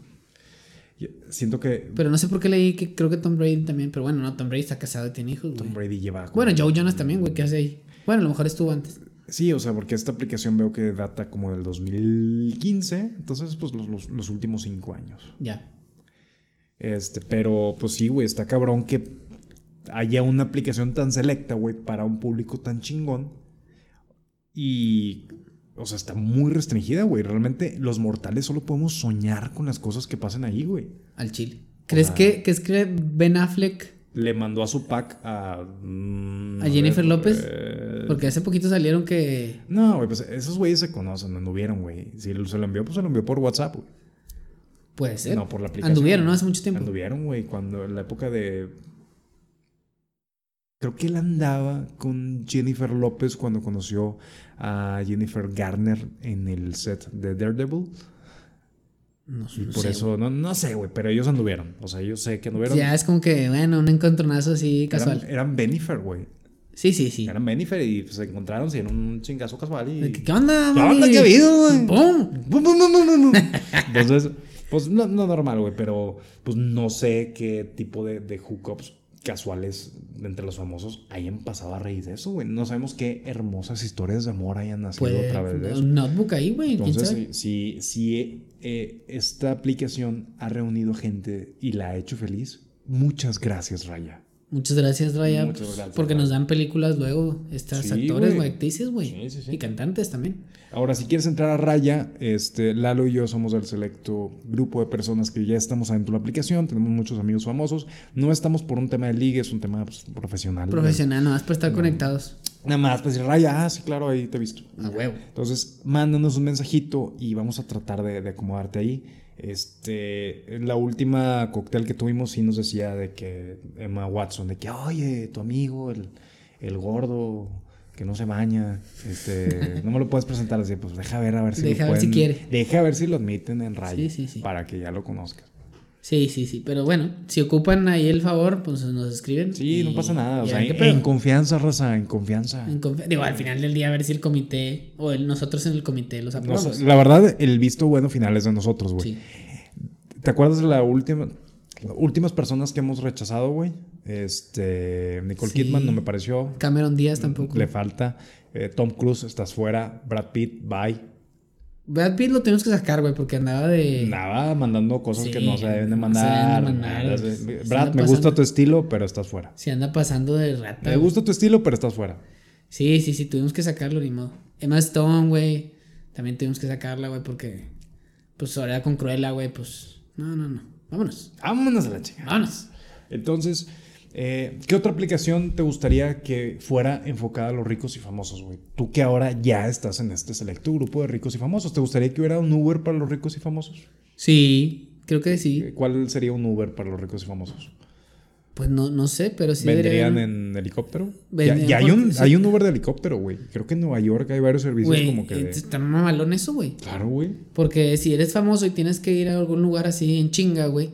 [SPEAKER 1] yo Siento que
[SPEAKER 2] Pero no sé por qué leí que creo que Tom Brady también, pero bueno, no, Tom Brady está casado y tiene hijos,
[SPEAKER 1] Tom
[SPEAKER 2] güey.
[SPEAKER 1] Brady lleva.
[SPEAKER 2] Bueno, Joe Jonas también, güey, ¿qué hace ahí? Bueno, a lo mejor estuvo antes.
[SPEAKER 1] Sí, o sea, porque esta aplicación veo que data como del 2015. Entonces, pues los, los- los últimos cinco años.
[SPEAKER 2] Ya.
[SPEAKER 1] Este, pero pues sí, güey, está cabrón que haya una aplicación tan selecta, güey, para un público tan chingón. Y, o sea, está muy restringida, güey. Realmente los mortales solo podemos soñar con las cosas que pasan ahí, güey.
[SPEAKER 2] Al chile. ¿Crees
[SPEAKER 1] sea-
[SPEAKER 2] que, que es que Ben Affleck,
[SPEAKER 1] Le mandó a su pack a... mm,
[SPEAKER 2] a Jennifer
[SPEAKER 1] ver,
[SPEAKER 2] López?
[SPEAKER 1] eh,
[SPEAKER 2] Porque hace poquito salieron que.
[SPEAKER 1] No, güey, pues esos güeyes se conocen, anduvieron, güey. Si se lo envió, pues se lo envió por WhatsApp, güey.
[SPEAKER 2] Puede ser.
[SPEAKER 1] No, por la aplicación.
[SPEAKER 2] Anduvieron, ¿no? Hace mucho tiempo.
[SPEAKER 1] Anduvieron, güey, cuando en la época de. Creo que él andaba con Jennifer López cuando conoció a Jennifer Garner en el set de Daredevil.
[SPEAKER 2] No,
[SPEAKER 1] Y por
[SPEAKER 2] sé,
[SPEAKER 1] eso, no, no sé, güey, pero ellos anduvieron. O sea, yo sé que anduvieron.
[SPEAKER 2] Ya es como que, bueno, un encontronazo así
[SPEAKER 1] eran,
[SPEAKER 2] casual.
[SPEAKER 1] eran Benifer, güey.
[SPEAKER 2] Sí, sí, sí.
[SPEAKER 1] Eran Benifer y pues, se encontraron, sí, en un chingazo casual. Y...
[SPEAKER 2] ¿Qué onda,
[SPEAKER 1] ¿Qué onda? ¿Qué ha habido, güey?
[SPEAKER 2] ¡Pum!
[SPEAKER 1] Bum, bum, bum, bum, bum, bum. Entonces, pues no, no normal, güey, pero pues no sé qué tipo de, de hookups casuales entre los famosos hayan pasado a raíz de eso, güey. No sabemos qué hermosas historias de amor hayan nacido a través de eso.
[SPEAKER 2] Un notebook ahí, güey. ¿Quién
[SPEAKER 1] Entonces, si, si, eh, esta aplicación ha reunido gente y la ha hecho feliz, muchas gracias, Raya.
[SPEAKER 2] Muchas gracias, Raya.
[SPEAKER 1] Muchas
[SPEAKER 2] pues,
[SPEAKER 1] gracias,
[SPEAKER 2] porque
[SPEAKER 1] Raya.
[SPEAKER 2] nos dan películas luego, estas
[SPEAKER 1] Sí,
[SPEAKER 2] actores,
[SPEAKER 1] güey,
[SPEAKER 2] actrices, güey.
[SPEAKER 1] Sí, sí, sí.
[SPEAKER 2] Y cantantes también.
[SPEAKER 1] Ahora, si quieres entrar a Raya, este, Lalo y yo somos del selecto grupo de personas que ya estamos adentro de la aplicación, tenemos muchos amigos famosos. No estamos por un tema de liga, es un tema pues, profesional.
[SPEAKER 2] Profesional, nomás para estar conectados.
[SPEAKER 1] Nada más, pues decir, Raya, ah, sí, claro, ahí te he visto.
[SPEAKER 2] A huevo.
[SPEAKER 1] Entonces, mándanos un mensajito y vamos a tratar de, de acomodarte ahí. Este, en la última cóctel que tuvimos sí nos decía de que Emma Watson, de que, oye, tu amigo, el, el gordo, que no se baña, este, no me lo puedes presentar así, pues deja ver a ver si
[SPEAKER 2] Deja
[SPEAKER 1] lo
[SPEAKER 2] ver si
[SPEAKER 1] pueden-
[SPEAKER 2] quiere.
[SPEAKER 1] Deja ver si lo admiten en Raya.
[SPEAKER 2] Sí, sí, sí.
[SPEAKER 1] Para que ya lo conozcas.
[SPEAKER 2] Sí, sí, sí. Pero bueno, si ocupan ahí el favor, pues nos escriben.
[SPEAKER 1] Sí,
[SPEAKER 2] y-
[SPEAKER 1] no pasa nada. O sea, en, en confianza, Rosa, en confianza.
[SPEAKER 2] En confi- Digo, al final del día, a ver si el comité o el- nosotros en el comité los aprobamos.
[SPEAKER 1] la verdad, el visto bueno final es de nosotros, güey.
[SPEAKER 2] sí.
[SPEAKER 1] ¿Te acuerdas de la última, las últimas personas que hemos rechazado, güey? Este, Nicole
[SPEAKER 2] Sí.
[SPEAKER 1] Kidman no me pareció.
[SPEAKER 2] Cameron Díaz tampoco.
[SPEAKER 1] Le falta. Eh, Tom Cruise, estás fuera. Brad Pitt, bye.
[SPEAKER 2] Brad Pitt lo tenemos que sacar, güey, porque andaba de.
[SPEAKER 1] Nada, mandando cosas
[SPEAKER 2] Sí,
[SPEAKER 1] que no se deben de mandar.
[SPEAKER 2] deben de mandar.
[SPEAKER 1] Brad, me gusta tu estilo, pero estás fuera.
[SPEAKER 2] Se anda pasando de rata.
[SPEAKER 1] Me gusta tu estilo, pero estás fuera.
[SPEAKER 2] Sí, sí, sí, tuvimos que sacarlo, ni modo. Emma Stone, güey. También tuvimos que sacarla, güey, porque. pues ahora con Cruella, güey, pues. No, no, no. Vámonos.
[SPEAKER 1] Vámonos a la chica.
[SPEAKER 2] Vámonos.
[SPEAKER 1] Entonces, eh, ¿qué otra aplicación te gustaría que fuera enfocada a los ricos y famosos, güey? Tú que ahora ya estás en este selecto grupo de ricos y famosos, ¿te gustaría que hubiera un Uber para los ricos y famosos?
[SPEAKER 2] Sí, creo que sí.
[SPEAKER 1] Eh, ¿Cuál sería un Uber para los ricos y famosos?
[SPEAKER 2] Pues no, no sé, pero sí
[SPEAKER 1] ¿Vendrían
[SPEAKER 2] deberían-
[SPEAKER 1] en helicóptero? Ya, ya hay, un,
[SPEAKER 2] sí.
[SPEAKER 1] hay un Uber de helicóptero, güey. Creo que en Nueva York hay varios servicios como que... de-
[SPEAKER 2] está mamalón eso, güey.
[SPEAKER 1] Claro, güey.
[SPEAKER 2] Porque si eres famoso y tienes que ir a algún lugar así en chinga, güey,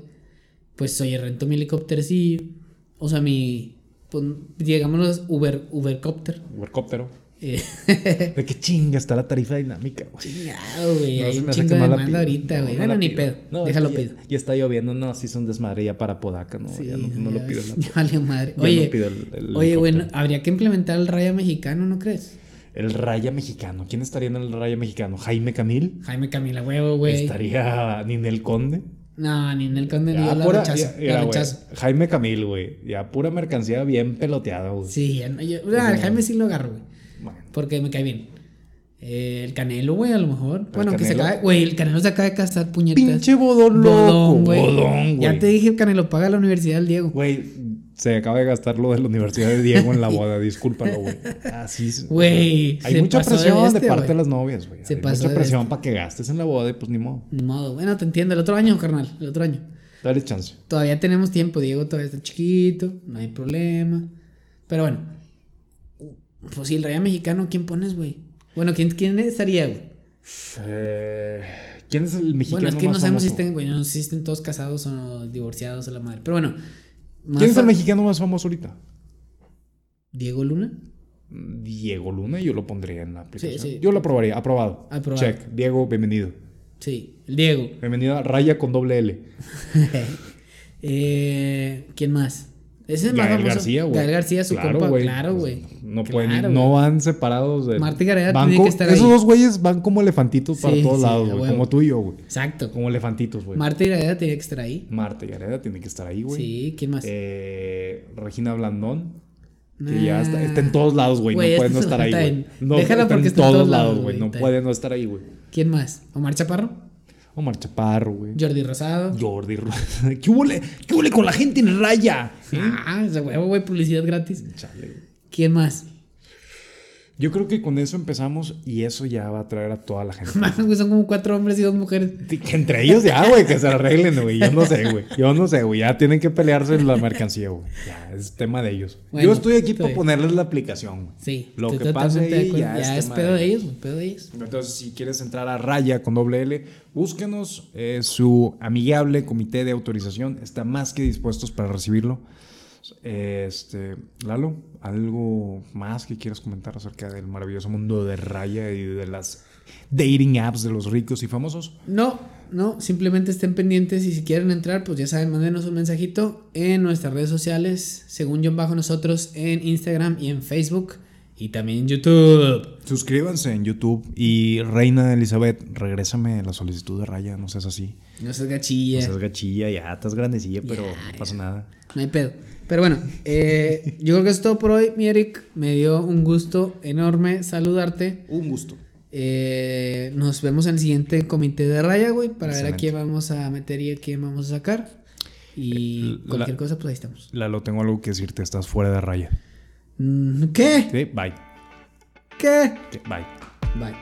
[SPEAKER 2] pues oye, rento mi helicóptero sí. O sea, mi. Pues, digamos Uber, Ubercóptero.
[SPEAKER 1] Ubercóptero.
[SPEAKER 2] Eh,
[SPEAKER 1] ¿De qué chinga está la tarifa dinámica, güey?
[SPEAKER 2] chingado, güey.
[SPEAKER 1] No,
[SPEAKER 2] hay un chingo de demanda
[SPEAKER 1] pido.
[SPEAKER 2] ahorita, güey.
[SPEAKER 1] no
[SPEAKER 2] bueno, ni
[SPEAKER 1] pido.
[SPEAKER 2] pedo.
[SPEAKER 1] No,
[SPEAKER 2] Déjalo
[SPEAKER 1] ya,
[SPEAKER 2] pedo.
[SPEAKER 1] Ya está lloviendo, no, si son desmadre ya para Podaca, no, ya no, no lo pido. la-
[SPEAKER 2] ya valió madre.
[SPEAKER 1] ya
[SPEAKER 2] Oye,
[SPEAKER 1] no pido el- el
[SPEAKER 2] oye, güey,
[SPEAKER 1] helicóptero.
[SPEAKER 2] habría que implementar el raya mexicano, ¿no crees?
[SPEAKER 1] El Raya Mexicano. ¿Quién estaría en el Raya Mexicano? ¿Jaime Camil?
[SPEAKER 2] Jaime Camila, huevo, güey.
[SPEAKER 1] ¿Estaría Ninel Conde?
[SPEAKER 2] No, ni en el conde ni
[SPEAKER 1] Ya,
[SPEAKER 2] la
[SPEAKER 1] pura-
[SPEAKER 2] rechazo.
[SPEAKER 1] ya-
[SPEAKER 2] la rechazo.
[SPEAKER 1] Jaime Camil, güey. Ya pura mercancía bien peloteada, güey.
[SPEAKER 2] Sí, ya yo, ah, el Jaime sí lo agarro, güey.
[SPEAKER 1] Bueno,
[SPEAKER 2] Porque me cae bien. Eh, el Canelo, güey, a lo mejor. bueno, que se acaba. Güey, el Canelo se acaba de casar puñetas.
[SPEAKER 1] Pinche bodón loco.
[SPEAKER 2] Bodón, güey. Ya te dije, el Canelo paga la Universidad del Diego.
[SPEAKER 1] Güey, se acaba de gastar lo de la Universidad de Diego en la boda, discúlpalo, güey. Así es.
[SPEAKER 2] Güey,
[SPEAKER 1] Hay mucha
[SPEAKER 2] de
[SPEAKER 1] presión de,
[SPEAKER 2] este,
[SPEAKER 1] parte de las novias, güey.
[SPEAKER 2] Se
[SPEAKER 1] Hay mucha presión
[SPEAKER 2] este.
[SPEAKER 1] para que gastes en la boda y pues ni modo.
[SPEAKER 2] Ni modo. Bueno, te entiendo. El otro año, carnal. El otro año.
[SPEAKER 1] Dale chance.
[SPEAKER 2] Todavía tenemos tiempo. Diego todavía está chiquito. No hay problema. Pero bueno. Pues si el Raya Mexicano, ¿quién pones, güey? Bueno, ¿quién, quién estaría, güey?
[SPEAKER 1] Eh, ¿Quién es el mexicano
[SPEAKER 2] Bueno, es que no sabemos si estén, güey, no sé si estén todos casados o divorciados o la madre. Pero bueno. Más
[SPEAKER 1] ¿Quién es el mexicano más famoso ahorita?
[SPEAKER 2] Diego Luna.
[SPEAKER 1] Diego Luna, yo lo pondría en la aplicación.
[SPEAKER 2] sí.
[SPEAKER 1] Yo lo aprobaría, aprobado.
[SPEAKER 2] Aprobado.
[SPEAKER 1] Check. Diego, bienvenido.
[SPEAKER 2] Sí, Diego.
[SPEAKER 1] Bienvenido a Raya con doble L.
[SPEAKER 2] eh, ¿Quién más? Ese es el más
[SPEAKER 1] Gael
[SPEAKER 2] famoso.
[SPEAKER 1] García, güey.
[SPEAKER 2] Gael García, su
[SPEAKER 1] Claro,
[SPEAKER 2] compa. Claro,
[SPEAKER 1] Pues,
[SPEAKER 2] güey.
[SPEAKER 1] No
[SPEAKER 2] Claro,
[SPEAKER 1] pueden,
[SPEAKER 2] güey.
[SPEAKER 1] no van separados de.
[SPEAKER 2] Marta y Gareda tiene que estar
[SPEAKER 1] Esos
[SPEAKER 2] ahí.
[SPEAKER 1] dos güeyes van como elefantitos para todos
[SPEAKER 2] sí,
[SPEAKER 1] lados, güey. Como tú y yo, güey.
[SPEAKER 2] Exacto.
[SPEAKER 1] Como elefantitos, güey.
[SPEAKER 2] Marta y Gareda tenía que estar ahí.
[SPEAKER 1] Marta y Gareda tiene que estar ahí, güey.
[SPEAKER 2] Sí, ¿quién más?
[SPEAKER 1] Eh, Regina Blandón. Que ya está, está en todos lados, güey. No puede no estar ahí, güey. No,
[SPEAKER 2] déjala porque está en
[SPEAKER 1] todos lados, güey. No puede no estar ahí, güey.
[SPEAKER 2] ¿Quién más? Omar Chaparro.
[SPEAKER 1] Omar Chaparro, güey.
[SPEAKER 2] Jordi Rosado.
[SPEAKER 1] Jordi Ro- ¿Qué huele? ¿Qué huele con la gente en raya?
[SPEAKER 2] Ah, ese huevo, güey, publicidad gratis.
[SPEAKER 1] Chale, güey.
[SPEAKER 2] ¿Quién más?
[SPEAKER 1] Yo creo que con eso empezamos y eso ya va a atraer a toda la gente.
[SPEAKER 2] Mames, güey, son como cuatro hombres y dos mujeres.
[SPEAKER 1] Que Entre ellos ya, güey, que se arreglen, güey. Yo no sé, güey. Yo no sé, güey. Ya tienen que pelearse en la mercancía, güey. Ya, es tema de ellos.
[SPEAKER 2] Bueno,
[SPEAKER 1] Yo estoy aquí para
[SPEAKER 2] bien.
[SPEAKER 1] ponerles la aplicación, güey.
[SPEAKER 2] Sí.
[SPEAKER 1] Lo que
[SPEAKER 2] de
[SPEAKER 1] ahí ya,
[SPEAKER 2] ya
[SPEAKER 1] es
[SPEAKER 2] es pedo
[SPEAKER 1] de
[SPEAKER 2] de ellos, güey, pedo de ellos.
[SPEAKER 1] Entonces, si quieres entrar a Raya con doble L, búsquenos. eh, su amigable comité de autorización está más que dispuestos para recibirlo. Este, Lalo, ¿algo más que quieras comentar acerca del maravilloso mundo de Raya y de las dating apps de los ricos y famosos?
[SPEAKER 2] No, no, simplemente estén pendientes y si quieren entrar, pues ya saben, mándenos un mensajito en nuestras redes sociales, según John Bajo nosotros, en Instagram y en Facebook y también en YouTube.
[SPEAKER 1] Suscríbanse en YouTube y Reina Elizabeth, regrésame la solicitud de Raya, no seas así.
[SPEAKER 2] No seas
[SPEAKER 1] No
[SPEAKER 2] gachilla,
[SPEAKER 1] seas gachilla, ya estás grandecilla, pero no pasa nada.
[SPEAKER 2] no hay pedo. Pero bueno, eh, yo creo que es todo por hoy, mi Eric. Me dio un gusto enorme saludarte.
[SPEAKER 1] Un gusto.
[SPEAKER 2] Eh, nos vemos en el siguiente comité de raya, güey, para ver a quién vamos a meter y a quién vamos a sacar. Y
[SPEAKER 1] La-
[SPEAKER 2] cualquier cosa, pues ahí estamos.
[SPEAKER 1] Lalo, tengo algo que decirte, estás fuera de Raya.
[SPEAKER 2] Mm, ¿Qué?
[SPEAKER 1] Sí, bye.
[SPEAKER 2] ¿Qué?
[SPEAKER 1] Sí, Bye.
[SPEAKER 2] Bye.